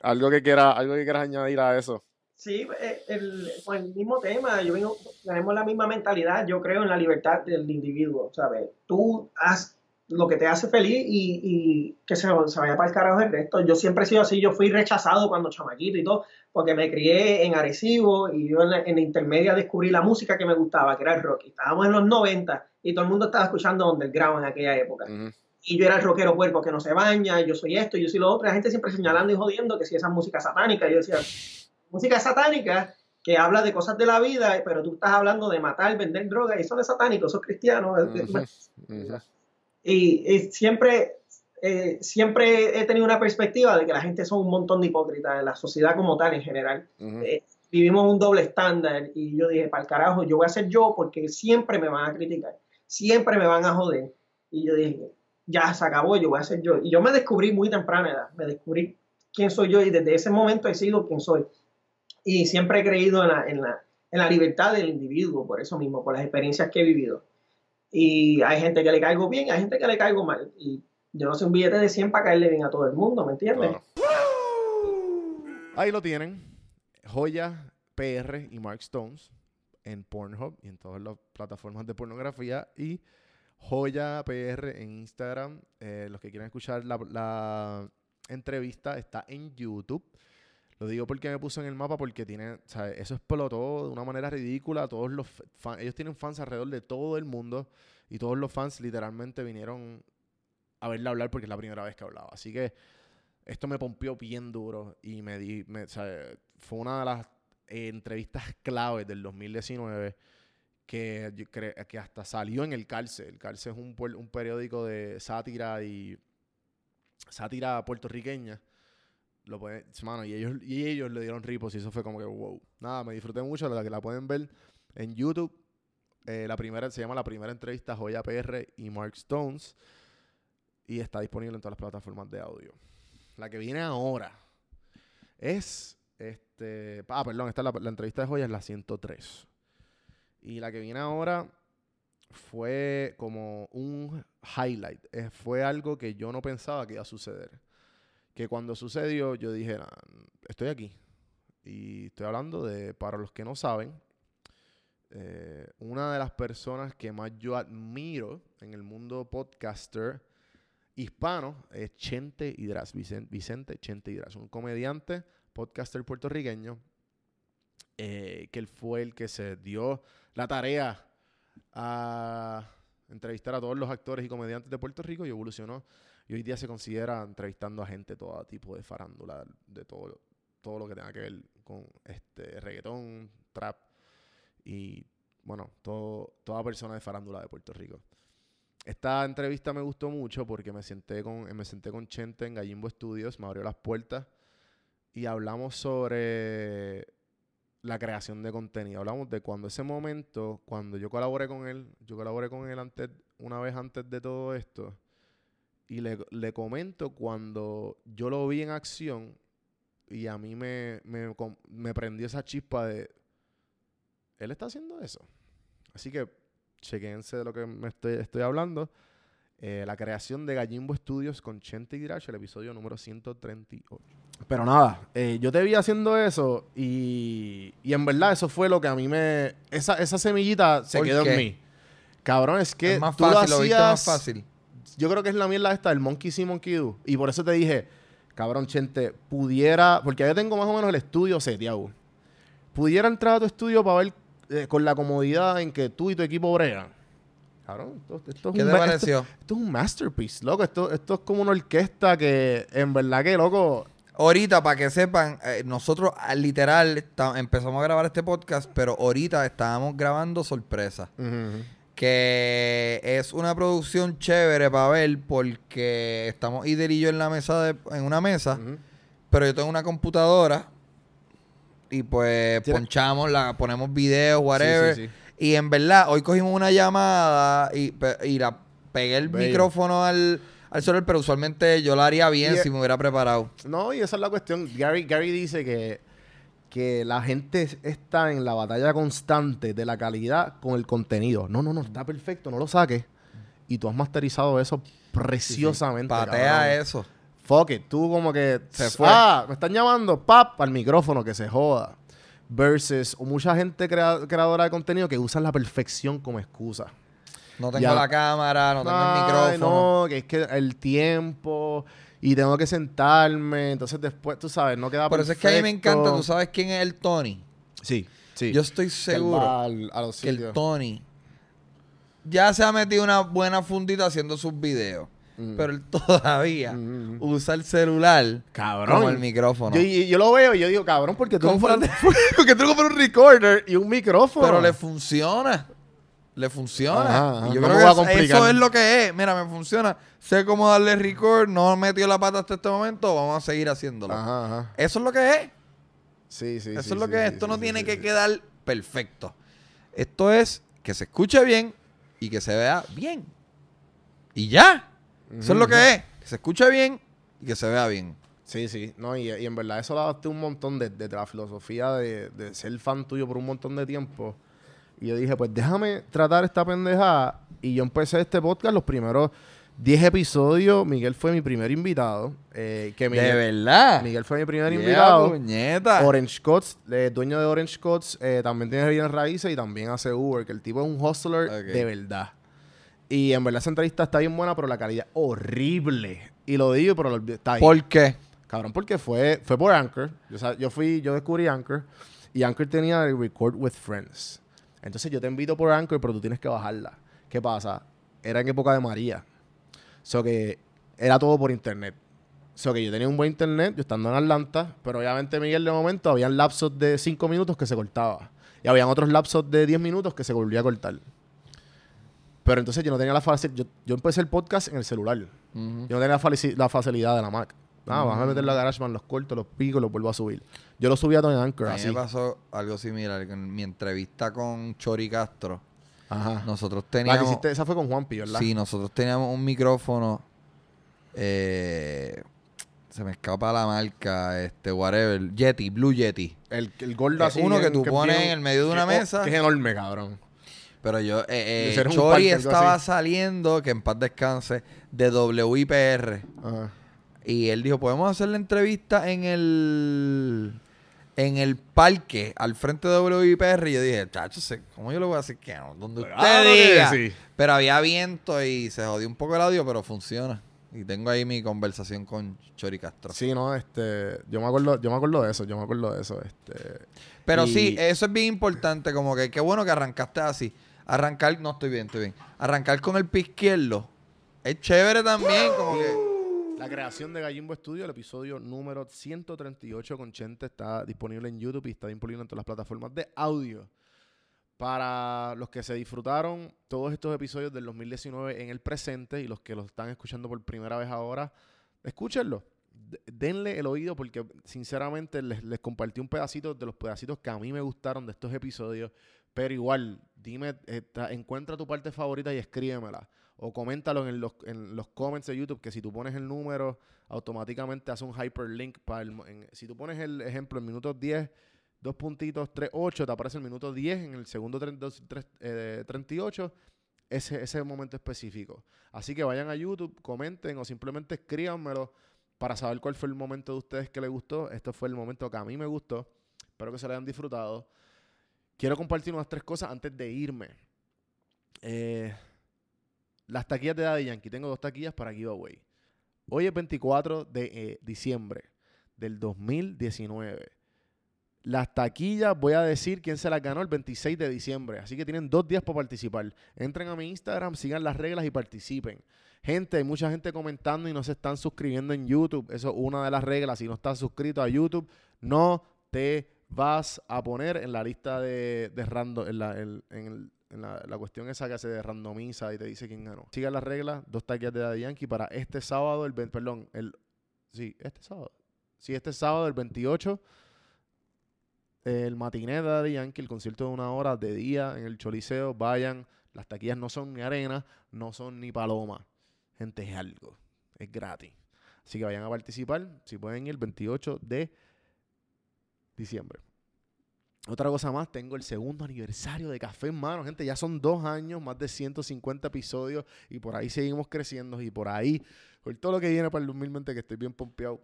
Algo que quieras, algo que quieras añadir a eso. Sí, eh, el, con el mismo tema, yo vengo, tenemos la misma mentalidad, yo creo en la libertad del individuo, ¿sabes? Tú haz lo que te hace feliz y, y que se, se vaya para el carajo el resto. Yo siempre he sido así, yo fui rechazado cuando chamaquito y todo, porque me crié en Arecibo y yo en la, en la intermedia descubrí la música que me gustaba, que era el rock. Estábamos en los 90 y todo el mundo estaba escuchando underground en aquella época. Y yo era el rockero puerco que no se baña, yo soy esto, yo soy lo otro. La gente siempre señalando y jodiendo que si esa música satánica. Yo decía, música satánica que habla de cosas de la vida, pero tú estás hablando de matar, vender droga, y eso no es satánico, eso es cristiano. Ujú. Ujú. Y, y siempre, eh, siempre he tenido una perspectiva de que la gente son un montón de hipócritas la sociedad como tal en general. Ujú. Eh, vivimos un doble estándar y yo dije, para el carajo, yo voy a ser yo porque siempre me van a criticar, siempre me van a joder. Y yo dije, ya se acabó, yo voy a ser yo. Y yo me descubrí muy temprana edad, me descubrí quién soy yo y desde ese momento he sido quien soy. Y siempre he creído en la, en la, en la libertad del individuo, por eso mismo, por las experiencias que he vivido. Y hay gente que le caigo bien, hay gente que le caigo mal. Y yo no soy un billete de 100 para caerle bien a todo el mundo, ¿me entiendes? Claro. Ahí lo tienen. Joya PR y Mark Stones en Pornhub y en todas las plataformas de pornografía. Y Joya PR en Instagram. Eh, los que quieran escuchar la, la entrevista está en YouTube. Lo digo porque me puso en el mapa porque tiene, sea, eso explotó de una manera ridícula. Todos los ellos tienen fans alrededor de todo el mundo y todos los fans literalmente vinieron a verla hablar porque es la primera vez que hablaba. Así que esto me pompió bien duro y me di, me- fue una de las eh, entrevistas claves del 2019 que, que hasta salió en el Calce. El Calce es un, un periódico de sátira y sátira puertorriqueña. Lo pueden, mano, y ellos, y ellos le dieron ripos y eso fue como que wow. Nada, me disfruté mucho, la que la pueden ver en YouTube. Eh, la primera se llama La Primera Entrevista Joya PR y Mark Stones. Y está disponible en todas las plataformas de audio. La que viene ahora es este. Ah, perdón, esta es la, la entrevista de Joya es la 103. Y la que viene ahora fue como un highlight. Eh, fue algo que yo no pensaba que iba a suceder. Que cuando sucedió, yo dije, "Nah, estoy aquí. Y estoy hablando de, para los que no saben, eh, una de las personas que más yo admiro en el mundo podcaster hispano es Chente Hidraz, Vicen- Vicente Chente Hidraz, un comediante, podcaster puertorriqueño, eh, que él fue el que se dio la tarea a entrevistar a todos los actores y comediantes de Puerto Rico y evolucionó. Y hoy día se considera entrevistando a gente, todo tipo de farándula, de todo, todo lo que tenga que ver con este reggaetón, trap y, bueno, toda persona de farándula de Puerto Rico. Esta entrevista me gustó mucho porque me senté con, me senté con Chente en Gallimbo Studios, me abrió las puertas y hablamos sobre la creación de contenido. Hablamos de cuando ese momento, cuando yo colaboré con él, yo colaboré con él antes, una vez antes de todo esto, y le, le comento cuando yo lo vi en acción y a mí me, me, me prendió esa chispa de, él está haciendo eso. Así que chequense de lo que me estoy, estoy hablando. Eh, la creación de Gallimbo Studios con Chente y Girash, el episodio número 138. Pero nada, eh, yo te vi haciendo eso y, y en verdad eso fue lo que a mí me... Esa, esa semillita se ¿Por quedó qué? en mí. Cabrón, es que Es más tú fácil, lo lo viste más hacías- fácil. Yo creo que es la mierda esta del Monkey See, Monkey Do. Y por eso te dije, cabrón, Chente, pudiera... Porque yo tengo más o menos el estudio seteado. Pudiera entrar a tu estudio para ver eh, con la comodidad en que tú y tu equipo bregan. Cabrón, esto, esto es ¿Qué un te pareció? Esto, esto es un masterpiece, loco. Esto, esto es como una orquesta que, en verdad que, loco... Ahorita, para que sepan, eh, nosotros ah, literal empezamos a grabar este podcast, pero ahorita estábamos grabando sorpresa. Que es una producción chévere para ver porque estamos Ider y yo en la mesa de- en una mesa, pero yo tengo una computadora y pues ponchamos, la ponemos videos, whatever. sí, sí. Y en verdad, hoy cogimos una llamada y, y la pegué el Bello. micrófono al, al celular, pero usualmente yo la haría bien Y- si me hubiera preparado. No, y esa es la cuestión. Gary, Gary dice que, que la gente está en la batalla constante de la calidad con el contenido. No, no, no, está perfecto, no lo saques. Y tú has masterizado eso preciosamente. Patea cabrón. eso. Fuck it, tú como que... Se fue. Ah, me están llamando, pap, al micrófono, que se joda. Versus o mucha gente crea- creadora de contenido que usa la perfección como excusa. No tengo Ya. la cámara, no tengo Ay, el micrófono. No, que es que el tiempo y tengo que sentarme. Entonces después, tú sabes, no queda Por eso es que a mí me perfecto. encanta, ¿tú sabes quién es el Tony? Sí, sí. Yo estoy seguro al- a los que el. Tony ya se ha metido una buena fundita haciendo sus videos. Mm. Pero él todavía usa el celular Cabrón. como el micrófono. Yo, yo lo veo y yo digo, cabrón, porque tú, compras un recorder y un micrófono. Pero le funciona. Le funciona. Ajá, ajá. Y yo No creo me que voy a eso- es lo que es. Mira, me funciona. Sé cómo darle record. No metió la pata hasta este momento. Vamos a seguir haciéndolo. Ajá. Eso es lo que es. Sí, sí, Eso sí, es lo sí, que es. Esto sí, no tiene que quedar perfecto. Esto es que se escuche bien y que se vea bien. Y ya. Eso es lo que es. Que se escuche bien y que se vea bien. Sí, sí. No, y, y en verdad eso lo adapté un montón de, de la filosofía de, de ser fan tuyo por un montón de tiempo. Y yo dije, pues déjame tratar esta pendejada. Y yo empecé este podcast, los primeros 10 episodios. Miguel fue mi primer invitado. eh, que Miguel, de verdad. Miguel fue mi primer Yeah, invitado. puñeta. Orange Cots, eh, dueño de Orange Cots, eh, también tiene bienes raíces y también hace Uber, que el tipo es un hustler de verdad. Y en verdad esa entrevista está bien buena, pero la calidad horrible. Y lo digo, pero lo- está ahí. ¿Por qué? Cabrón, porque fue, fue por Anchor. Yo fui, yo descubrí Anchor y Anchor tenía el Record with Friends. Entonces yo te invito por Anchor, pero tú tienes que bajarla. ¿Qué pasa? Era en época de María. So que era todo por internet. So que yo tenía un buen internet, yo estando en Atlanta, pero obviamente Miguel de momento habían lapsos de 5 minutos que se cortaba. Y habían otros lapsos de 10 minutos que se volvía a cortar. Pero entonces yo no tenía la facilidad. Yo, yo empecé el podcast en el celular. Yo no tenía la facilidad de la Mac. Ah, vas a meter la GarageBand, los corto, los pico, los vuelvo a subir. Yo lo subía todo en Anchor, A mí así. me pasó algo similar. En mi entrevista con Chori Castro, Ajá. nosotros La que teníamos... hiciste, esa fue con Juanpi, ¿verdad? Sí, nosotros teníamos un micrófono. eh, se me escapa la marca, este, whatever. Yeti, Blue Yeti. El, el gordo así. uno que tú es pones bien- en el medio de una que- mesa. Que es enorme, cabrón. Pero yo, eh, eh, Chori parque, estaba saliendo, que en paz descanse, de WIPR. Ajá. Y él dijo, podemos hacer la entrevista en el en el parque al frente de WIPR. Y yo dije, chacho, ¿cómo yo le voy a decir que no? Donde usted diga. sí. Pero había viento y se jodió un poco el audio, pero funciona. Y tengo ahí mi conversación con Chori Castro. Sí, no, este. Yo me acuerdo, yo me acuerdo de eso, yo me acuerdo de eso. Este. Pero y- sí, eso es bien importante, como que qué bueno que arrancaste así. Arrancar, no estoy bien, estoy bien. Arrancar con el pie izquierdo es chévere también, como que... La creación de Gallimbo Studio, el episodio número 138 con Chente, está disponible en YouTube y está disponible en todas las plataformas de audio. Para los que se disfrutaron todos estos episodios del 2019 en el presente y los que los están escuchando por primera vez ahora, escúchenlo. denle el oído porque sinceramente les, les compartí un pedacito de los pedacitos que a mí me gustaron de estos episodios. Pero igual, dime, eh, tra- encuentra tu parte favorita y escríbemela. O coméntalo en los, en los comments de YouTube, que si tú pones el número, automáticamente hace un hyperlink para el... si tú pones el ejemplo en minutos 10, dos puntitos, 3, 8, te aparece el minuto 10, en el segundo 32, tres- eh, 38, ese, ese momento específico. Así que vayan a YouTube, comenten o simplemente escríbanmelo para saber cuál fue el momento de ustedes que les gustó. Este fue el momento que a mí me gustó. Espero que se lo hayan disfrutado. Quiero compartir unas tres cosas antes de irme. Eh, las taquillas de Daddy Yankee. Tengo dos taquillas para giveaway. Hoy es 24 de eh, diciembre del 2019. Las taquillas, voy a decir quién se las ganó el 26 de diciembre. Así que tienen dos días para participar. Entren a mi Instagram, sigan las reglas y participen. Gente, hay mucha gente comentando y no se están suscribiendo en YouTube. Eso es una de las reglas. Si no estás suscrito a YouTube, no te vas a poner en la lista de, de random, en, la, en- la- la cuestión esa que se de randomiza y te dice quién ganó. Sigan las reglas, dos taquillas de Daddy Yankee para este sábado, el, perdón, el, sí, este sábado. Sí, este sábado, el 28, el matiné de Daddy Yankee, el concierto de una hora de día en el Choliseo. Vayan, las taquillas no son ni arena, no son ni paloma. Gente, es algo, es gratis. Así que vayan a participar, si pueden ir el 28 de diciembre. Otra cosa más, tengo el segundo aniversario de Café en Mano, gente. Ya son dos años, más de 150 episodios y por ahí seguimos creciendo y por ahí, por todo lo que viene para el 2020 que estoy bien pompeado,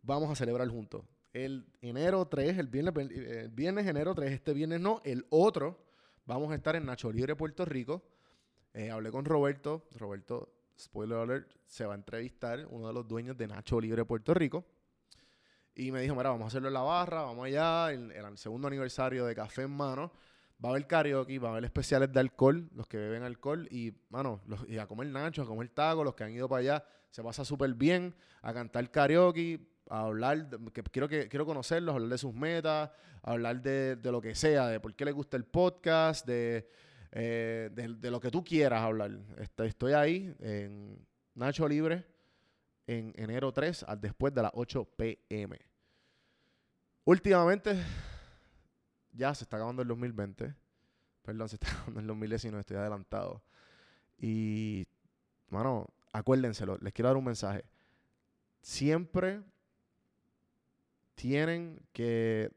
vamos a celebrar juntos. El enero 3, el viernes, el viernes enero 3, este viernes no, el otro, vamos a estar en Nacho Libre, Puerto Rico. Eh, hablé con Roberto, Roberto, spoiler alert, se va a entrevistar, uno de los dueños de Nacho Libre, Puerto Rico. Y me dijo, mira, vamos a hacerlo en la barra, vamos allá, el, el segundo aniversario de Café en Mano. Va a haber karaoke, va a haber especiales de alcohol, los que beben alcohol, y, mano, y a comer nacho, a comer taco, los que han ido para allá, se pasa súper bien, a cantar karaoke, a hablar, que quiero, que, quiero conocerlos, hablar de sus metas, hablar de, de lo que sea, de por qué les gusta el podcast, de, eh, de lo que tú quieras hablar. Este, estoy ahí en Nacho Libre en enero 3, al después de las 8 pm. Últimamente, ya se está acabando el 2020. Perdón, se está acabando el 2019, estoy adelantado. Y, mano, acuérdenselo, les quiero dar un mensaje. Siempre tienen que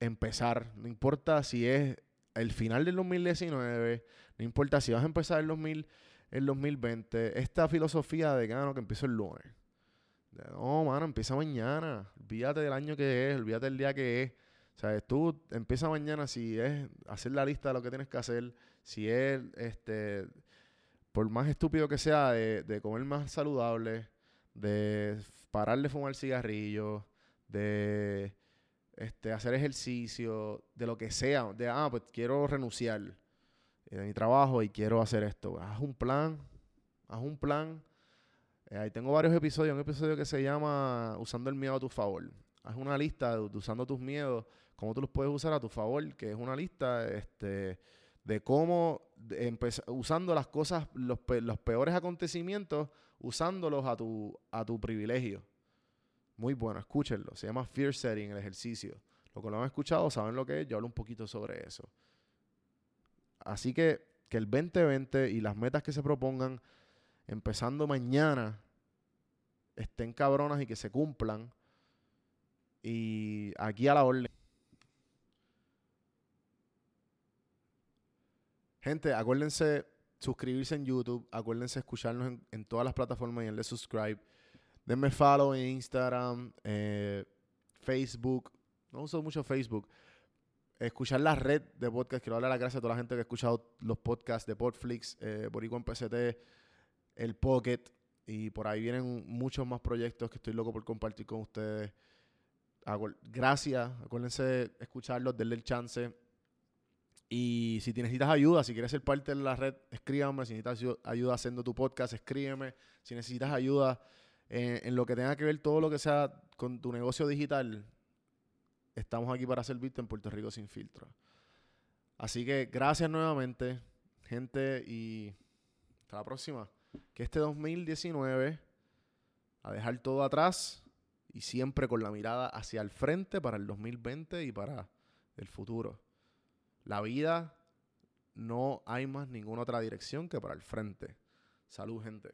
empezar, no importa si es el final del 2019, no importa si vas a empezar el, 2000, el 2020, esta filosofía de gano que empiezo el lunes. No, mano, empieza mañana. Olvídate del año que es, olvídate del día que es. Sea, tú empieza mañana si es hacer la lista de lo que tienes que hacer, si es, este, por más estúpido que sea, de, de comer más saludable, de parar de fumar cigarrillos, de este, hacer ejercicio, de lo que sea, de, ah, pues quiero renunciar de mi trabajo y quiero hacer esto. Haz un plan, haz un plan. Eh, ahí tengo varios episodios, un episodio que se llama Usando el miedo a tu favor. Haz una lista de, usando tus miedos, cómo tú los puedes usar a tu favor, que es una lista este, de cómo usando las cosas, los peores acontecimientos, usándolos a tu, a tu privilegio. Muy bueno, escúchenlo. Se llama Fear Setting, el ejercicio. Los que lo han escuchado saben lo que es. Yo hablo un poquito sobre eso. Así que que el 2020 y las metas que se propongan, empezando mañana, estén cabronas y que se cumplan. Y aquí a la orden. Gente, acuérdense suscribirse en YouTube, acuérdense escucharnos en, todas las plataformas y en el subscribe. Denme follow en Instagram, eh, Facebook. No uso mucho Facebook. Escuchar la red de podcast. Quiero darle las gracias a toda la gente que ha escuchado los podcasts de Podflix, eh, Boricua en PCT, el Pocket. Y por ahí vienen muchos más proyectos que estoy loco por compartir con ustedes. Gracias. Acuérdense de escucharlos, denle el chance. Y si necesitas ayuda, si quieres ser parte de la red, escríbame. Si necesitas ayu- ayuda haciendo tu podcast, escríbeme. Si necesitas ayuda en, en lo que tenga que ver todo lo que sea con tu negocio digital, estamos aquí para servirte en Puerto Rico sin filtro. Así que gracias nuevamente, gente, y hasta la próxima. Que este 2019, a dejar todo atrás y siempre con la mirada hacia el frente para el 2020 y para el futuro. La vida no hay más ninguna otra dirección que para el frente. Salud, gente.